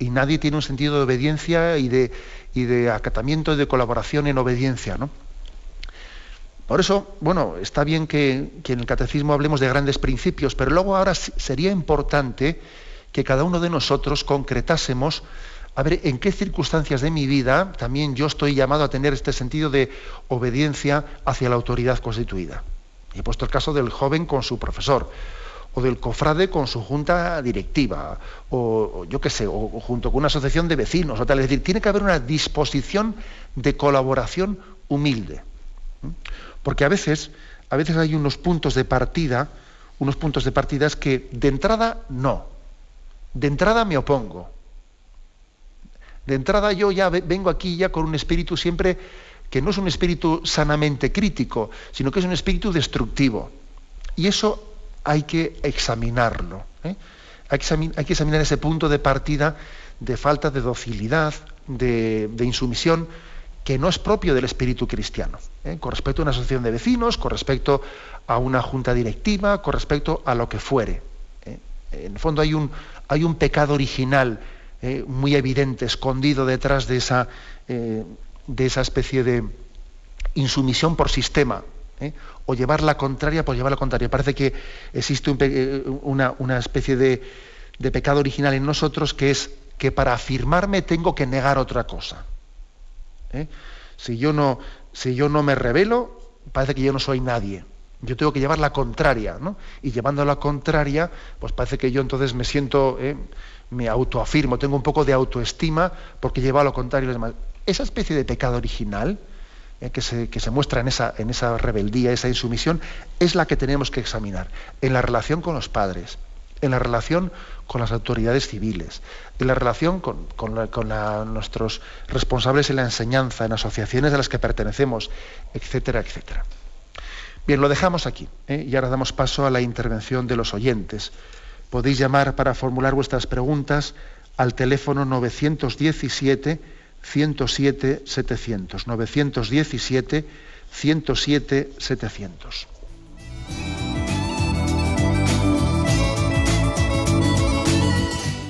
y nadie tiene un sentido de obediencia y de, y de acatamiento y de colaboración en obediencia, ¿no? Por eso, bueno, está bien que, en el catecismo hablemos de grandes principios, pero luego ahora sería importante que cada uno de nosotros concretásemos, a ver, en qué circunstancias de mi vida también yo estoy llamado a tener este sentido de obediencia hacia la autoridad constituida. He puesto el caso del joven con su profesor, o del cofrade con su junta directiva, o, yo qué sé, o, junto con una asociación de vecinos, o tal. Es decir, tiene que haber una disposición de colaboración humilde. Porque a veces, a veces hay unos puntos de partida, unos puntos de partida que de entrada no. De entrada me opongo. De entrada yo ya vengo aquí ya con un espíritu siempre que no es un espíritu sanamente crítico, sino que es un espíritu destructivo. Y eso hay que examinarlo. ¿eh? Hay, que examinar ese punto de partida de falta de docilidad, de, insumisión, que no es propio del espíritu cristiano, ¿eh? con respecto a una asociación de vecinos, con respecto a una junta directiva, con respecto a lo que fuere. ¿eh? En el fondo hay un, hay un pecado original muy evidente, escondido detrás de esa, de esa especie de insumisión por sistema, ¿eh? o llevar la contraria por llevar la contraria. Parece que existe eh, una, especie de, pecado original en nosotros que es que para afirmarme tengo que negar otra cosa. ¿Eh? Si, yo no, si yo no me revelo, parece que yo no soy nadie. Yo tengo que llevar la contraria, ¿no? Y llevando la contraria, pues parece que yo entonces me siento, me autoafirmo, tengo un poco de autoestima porque llevo a lo contrario. Esa especie de pecado original, eh, que, se, que, se, muestra en esa, en esa rebeldía, esa insumisión, es la que tenemos que examinar en la relación con los padres, en la relación con las autoridades civiles, en la relación con, nuestros responsables en la enseñanza, en asociaciones a las que pertenecemos, etcétera, etcétera. Bien, lo dejamos aquí ¿eh? y ahora damos paso a la intervención de los oyentes. Podéis llamar para formular vuestras preguntas al teléfono 917 107 700. 917 107 700.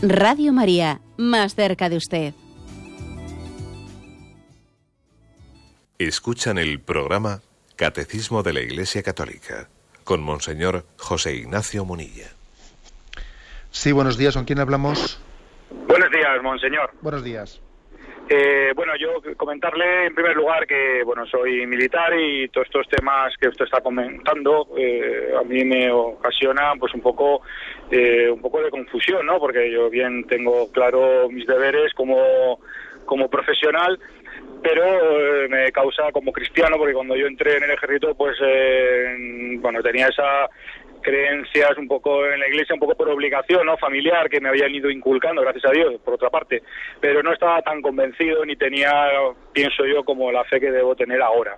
Radio María, más cerca de usted. Escuchan el programa Catecismo de la Iglesia Católica con Monseñor José Ignacio Munilla. Sí, buenos días. ¿Con quién hablamos? Buenos días, Monseñor. Buenos días. Eh, bueno, yo comentarle en primer lugar que bueno soy militar y todos estos temas que usted está comentando eh, a mí me ocasionan pues un poco eh, un poco de confusión, ¿no? Porque yo bien tengo claro mis deberes como como profesional, pero eh, me causa como cristiano, porque cuando yo entré en el ejército, pues, eh, bueno, tenía esa creencias un poco en la iglesia, un poco por obligación, ¿no? Familiar, que me habían ido inculcando, gracias a Dios, por otra parte. Pero no estaba tan convencido ni tenía, pienso yo, como la fe que debo tener ahora.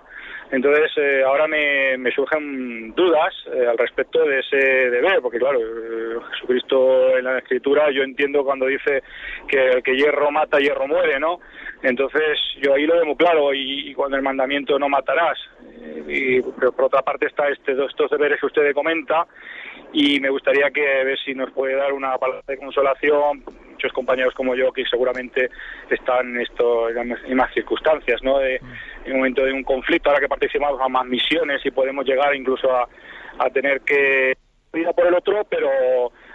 Entonces, eh, ahora me, me, surgen dudas eh, al respecto de ese deber, porque claro, eh, Jesucristo en la Escritura, yo entiendo cuando dice que el que hierro mata, hierro muere, ¿no? Entonces, yo ahí lo veo muy claro, y, cuando el mandamiento no matarás, y, pero por otra parte está este, estos deberes que usted comenta, y me gustaría que a ver si nos puede dar una palabra de consolación. Muchos compañeros como yo que seguramente están esto en las mismas circunstancias no de, en un momento de un conflicto ahora que participamos a más misiones y podemos llegar incluso a, a tener que ir a por el otro pero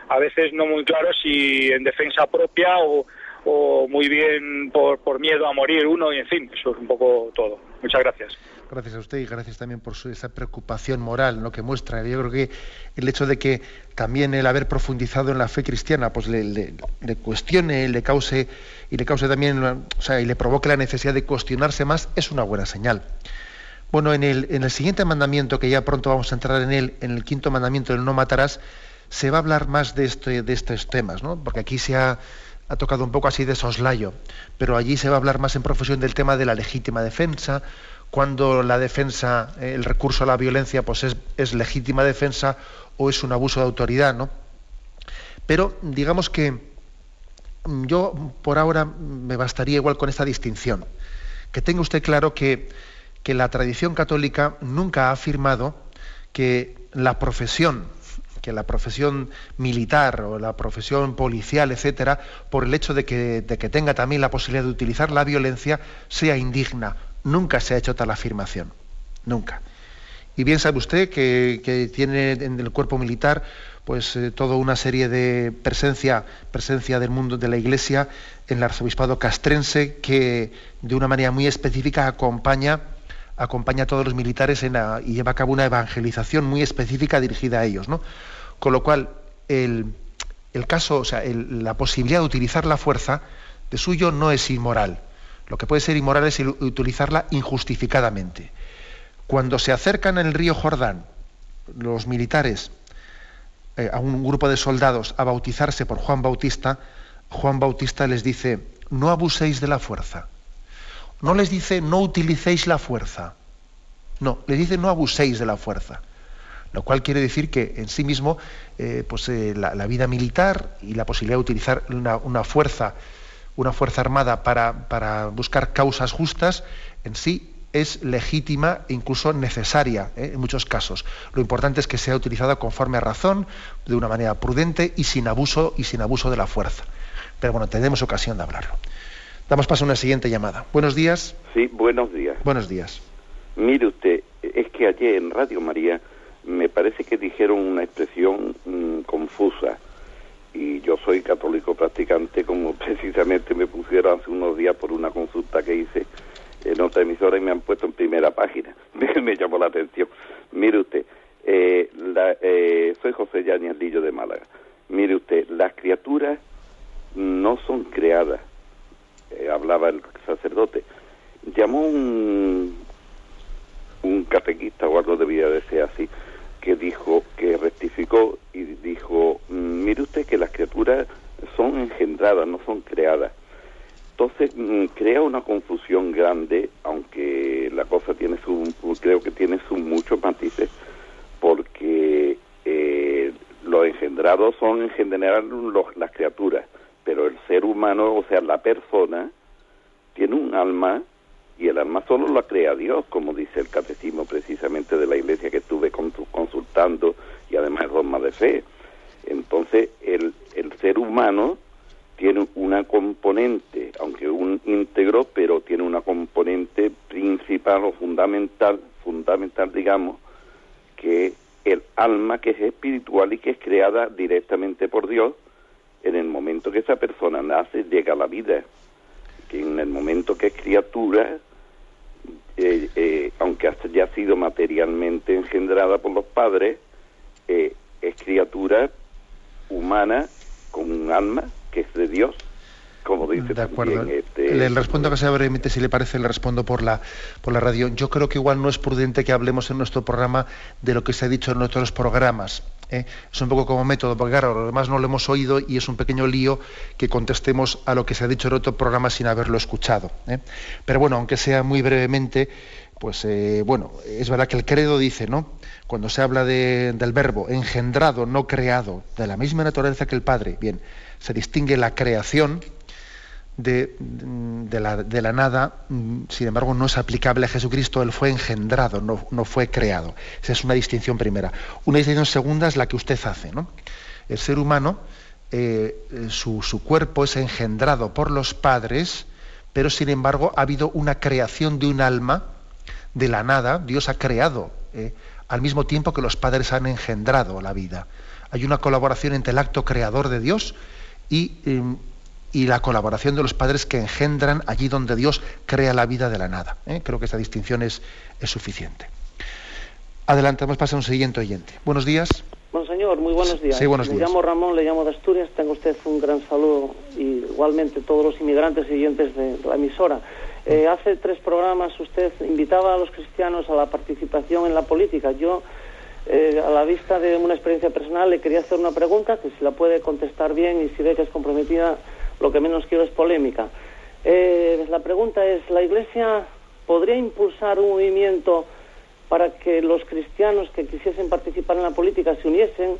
a veces no muy claro si en defensa propia o, o muy bien por, por miedo a morir uno y en fin eso es un poco todo Muchas gracias. Gracias a usted y gracias también por su, esa preocupación moral ¿no? que muestra. Yo creo que el hecho de que también el haber profundizado en la fe cristiana pues le, le, cuestione, le cause y le cause también, o sea, y le provoque la necesidad de cuestionarse más, es una buena señal. Bueno, en el, en el siguiente mandamiento, que ya pronto vamos a entrar en él, en el quinto mandamiento del no matarás, se va a hablar más de, este, de estos temas, ¿no? porque aquí se ha, ha tocado un poco así de soslayo, pero allí se va a hablar más en profesión del tema de la legítima defensa, cuando la defensa, eh, el recurso a la violencia, pues es, legítima defensa o es un abuso de autoridad, ¿no? Pero digamos que mm, yo por ahora me bastaría igual con esta distinción. Que tenga usted claro que, que la tradición católica nunca ha afirmado que la profesión, que la profesión militar o la profesión policial, etcétera, por el hecho de que, tenga también la posibilidad de utilizar la violencia, sea indigna Nunca se ha hecho tal afirmación. Nunca. Y bien sabe usted que, tiene en el cuerpo militar pues eh, toda una serie de presencia, presencia del mundo de la Iglesia en el arzobispado castrense que de una manera muy específica acompaña, acompaña a todos los militares en y lleva a cabo una evangelización muy específica dirigida a ellos. ¿no? Con lo cual, el, caso, o sea, la posibilidad de utilizar la fuerza de suyo no es inmoral. Lo que puede ser inmoral es utilizarla injustificadamente. Cuando se acercan en el río Jordán los militares eh, a un grupo de soldados a bautizarse por Juan Bautista, Juan Bautista les dice, no abuséis de la fuerza. No les dice, no utilicéis la fuerza. No, les dice, no abuséis de la fuerza. Lo cual quiere decir que en sí mismo eh, pues, eh, la, vida militar y la posibilidad de utilizar una fuerza una fuerza armada para, buscar causas justas, en sí es legítima e incluso necesaria ¿eh? en muchos casos. Lo importante es que sea utilizada conforme a razón, de una manera prudente y sin abuso y sin abuso de la fuerza. Pero bueno, tendremos ocasión de hablarlo. Damos paso a una siguiente llamada. Buenos días. Sí, buenos días. Buenos días. Mire usted, es que ayer en Radio María me parece que dijeron una expresión mm, confusa y yo soy católico practicante, como precisamente me pusieron hace unos días por una consulta que hice en otra emisora y me han puesto en primera página. me, llamó la atención. Mire usted, eh, eh, soy José Yáñez Lillo de Málaga. Mire usted, las criaturas no son creadas, eh, hablaba el sacerdote. Llamó un, un catequista o algo debía de ser así, que dijo, que rectificó y dijo, mm, mire usted que las criaturas son engendradas, no son creadas. Entonces mm, crea una confusión grande, aunque la cosa tiene su, creo que tiene sus muchos matices, porque eh, los engendrados son en general los, las criaturas, pero el ser humano, o sea, la persona, tiene un alma y el alma solo la crea Dios, como dice el catecismo precisamente de la iglesia que estuve consultando y además es dogma de fe. Entonces, el, el ser humano tiene una componente, aunque un íntegro, pero tiene una componente principal o fundamental, fundamental digamos, que el alma que es espiritual y que es creada directamente por Dios en el momento que esa persona nace, llega a la vida que en el momento que es criatura, eh, eh, aunque ya ha sido materialmente engendrada por los padres, eh, es criatura humana con un alma que es de Dios como dice de acuerdo. Este, le respondo que sea brevemente, si le parece, le respondo por la, por la radio. Yo creo que igual no es prudente que hablemos en nuestro programa de lo que se ha dicho en nuestros programas. ¿eh? Es un poco como método, porque claro, demás no lo hemos oído y es un pequeño lío que contestemos a lo que se ha dicho en otro programa sin haberlo escuchado. ¿eh? Pero bueno, aunque sea muy brevemente, pues eh, bueno, es verdad que el credo dice, ¿no? Cuando se habla del verbo engendrado, no creado, de la misma naturaleza que el Padre, bien, se distingue la creación, de, la, nada, sin embargo, no es aplicable a Jesucristo, Él fue engendrado, no, fue creado. Esa es una distinción primera. Una distinción segunda es la que usted hace. ¿no? El ser humano, eh, su, cuerpo es engendrado por los padres, pero sin embargo ha habido una creación de un alma de la nada, Dios ha creado, eh, al mismo tiempo que los padres han engendrado la vida. Hay una colaboración entre el acto creador de Dios y em, y la colaboración de los padres que engendran allí donde Dios crea la vida de la nada. ¿eh? Creo que esa distinción es, es suficiente. Adelante, vamos a pasar a un siguiente oyente. Buenos días. Monseñor, muy buenos días. Sí, buenos Me días. llamo Ramón, le llamo de Asturias. Tenga usted un gran saludo y igualmente todos los inmigrantes y oyentes de la emisora. Eh, hace tres programas usted invitaba a los cristianos a la participación en la política. Yo, eh, a la vista de una experiencia personal, le quería hacer una pregunta que si la puede contestar bien y si ve que es comprometida, lo que menos quiero es polémica. Eh, la pregunta es, ¿la Iglesia podría impulsar un movimiento para que los cristianos que quisiesen participar en la política se uniesen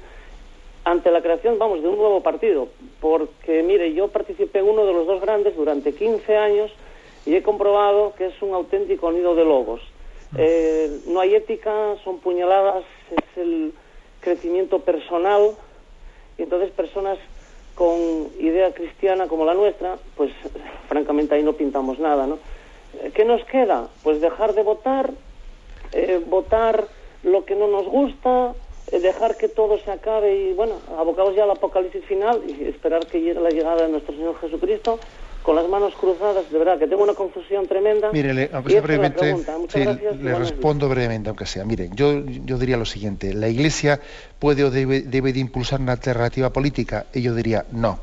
ante la creación, vamos, de un nuevo partido? Porque, mire, yo participé en uno de los dos grandes durante 15 años y he comprobado que es un auténtico nido de lobos. Eh, no hay ética, son puñaladas, es el crecimiento personal y entonces personas con idea cristiana como la nuestra, pues francamente ahí no pintamos nada, ¿no? Eh, ¿Qué nos queda? Pues dejar de votar, eh, votar lo que no nos gusta, eh, dejar que todo se acabe y, bueno, abocados ya al apocalipsis final y esperar que llegue la llegada de nuestro Señor Jesucristo con las manos cruzadas, de verdad que tengo una confusión tremenda. Mire, le- aunque sea brevemente, sí, gracias le días. respondo brevemente, aunque sea. Mire, yo, yo diría lo siguiente: la Iglesia puede o debe, debe de impulsar una alternativa política. Y yo diría no.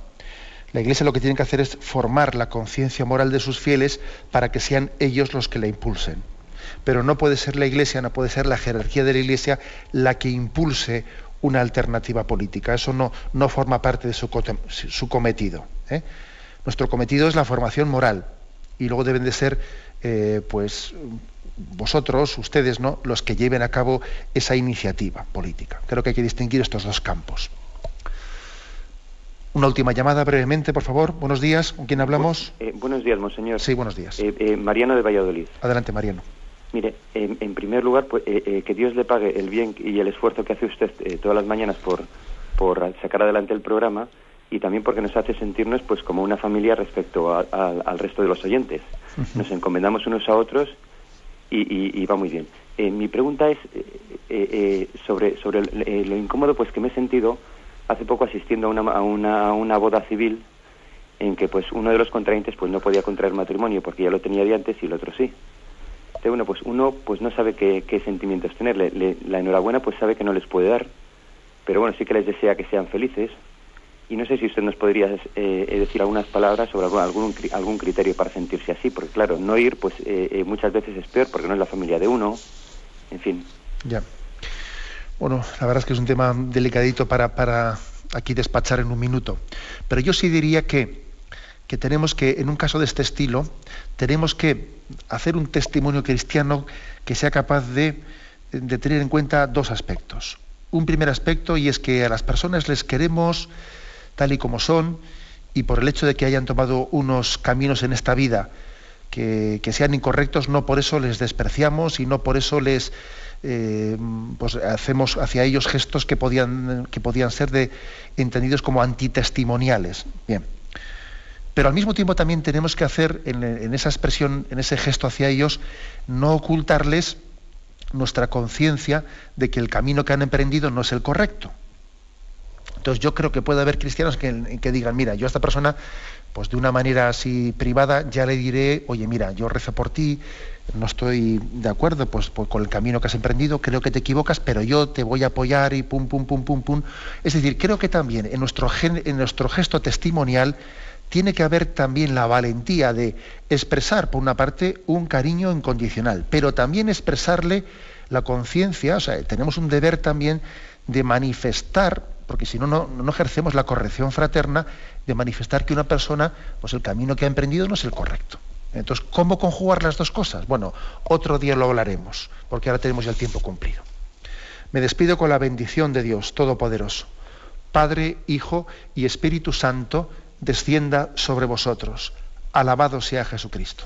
La Iglesia lo que tiene que hacer es formar la conciencia moral de sus fieles para que sean ellos los que la impulsen. Pero no puede ser la Iglesia, no puede ser la jerarquía de la Iglesia la que impulse una alternativa política. Eso no, no forma parte de su, su cometido. ¿eh? Nuestro cometido es la formación moral y luego deben de ser, eh, pues, vosotros, ustedes, ¿no? los que lleven a cabo esa iniciativa política. Creo que hay que distinguir estos dos campos. Una última llamada brevemente, por favor. Buenos días. ¿Con quién hablamos? Eh, buenos días, monseñor. Sí, buenos días. Eh, eh, Mariano de Valladolid. Adelante, Mariano. Mire, en, primer lugar, pues, que Dios le pague el bien y el esfuerzo que hace usted todas las mañanas por, por sacar adelante el programa y también porque nos hace sentirnos pues como una familia respecto a- a- al resto de los oyentes. Nos encomendamos unos a otros y, y- y va muy bien. Eh, mi pregunta es eh, eh, eh, sobre, sobre eh, lo incómodo pues que me he sentido hace poco asistiendo a una, a una, a una boda civil en que pues uno de los contrayentes pues no podía contraer matrimonio porque ya lo tenía de antes y el otro sí. Entonces, bueno, pues uno pues no sabe qué, qué sentimientos tener. Le- le- la enhorabuena pues sabe que no les puede dar, pero bueno, sí que les desea que sean felices. Y no sé si usted nos podría eh, decir algunas palabras sobre algún, algún, algún criterio para sentirse así, porque claro, no ir pues eh, eh, muchas veces es peor porque no es la familia de uno, en fin. Ya. Bueno, la verdad es que es un tema delicadito para, para aquí despachar en un minuto. Pero yo sí diría que, que tenemos que, en un caso de este estilo, tenemos que hacer un testimonio cristiano que sea capaz de, de tener en cuenta dos aspectos. Un primer aspecto, y es que a las personas les queremos tal y como son, y por el hecho de que hayan tomado unos caminos en esta vida que, sean incorrectos, no por eso les despreciamos y no por eso les eh, pues hacemos hacia ellos gestos que podían, ser de, entendidos como antitestimoniales. Bien. Pero al mismo tiempo también tenemos que hacer en esa expresión, en ese gesto hacia ellos, no ocultarles nuestra conciencia de que el camino que han emprendido no es el correcto. Entonces yo creo que puede haber cristianos que, digan, mira, yo a esta persona, pues de una manera así privada, ya le diré, oye, mira, yo rezo por ti, no estoy de acuerdo pues, pues, con el camino que has emprendido, creo que te equivocas, pero yo te voy a apoyar y pum, pum, pum, pum, pum. Es decir, creo que también en nuestro, gen- en nuestro gesto testimonial tiene que haber también la valentía de expresar, por una parte, un cariño incondicional, pero también expresarle la conciencia, o sea, tenemos un deber también de manifestar, porque si no, no, no ejercemos la corrección fraterna, de manifestar que una persona, pues el camino que ha emprendido no es el correcto. Entonces, ¿cómo conjugar las dos cosas? Bueno, otro día lo hablaremos, porque ahora tenemos ya el tiempo cumplido. Me despido con la bendición de Dios Todopoderoso. Padre, Hijo y Espíritu Santo, descienda sobre vosotros. Alabado sea Jesucristo.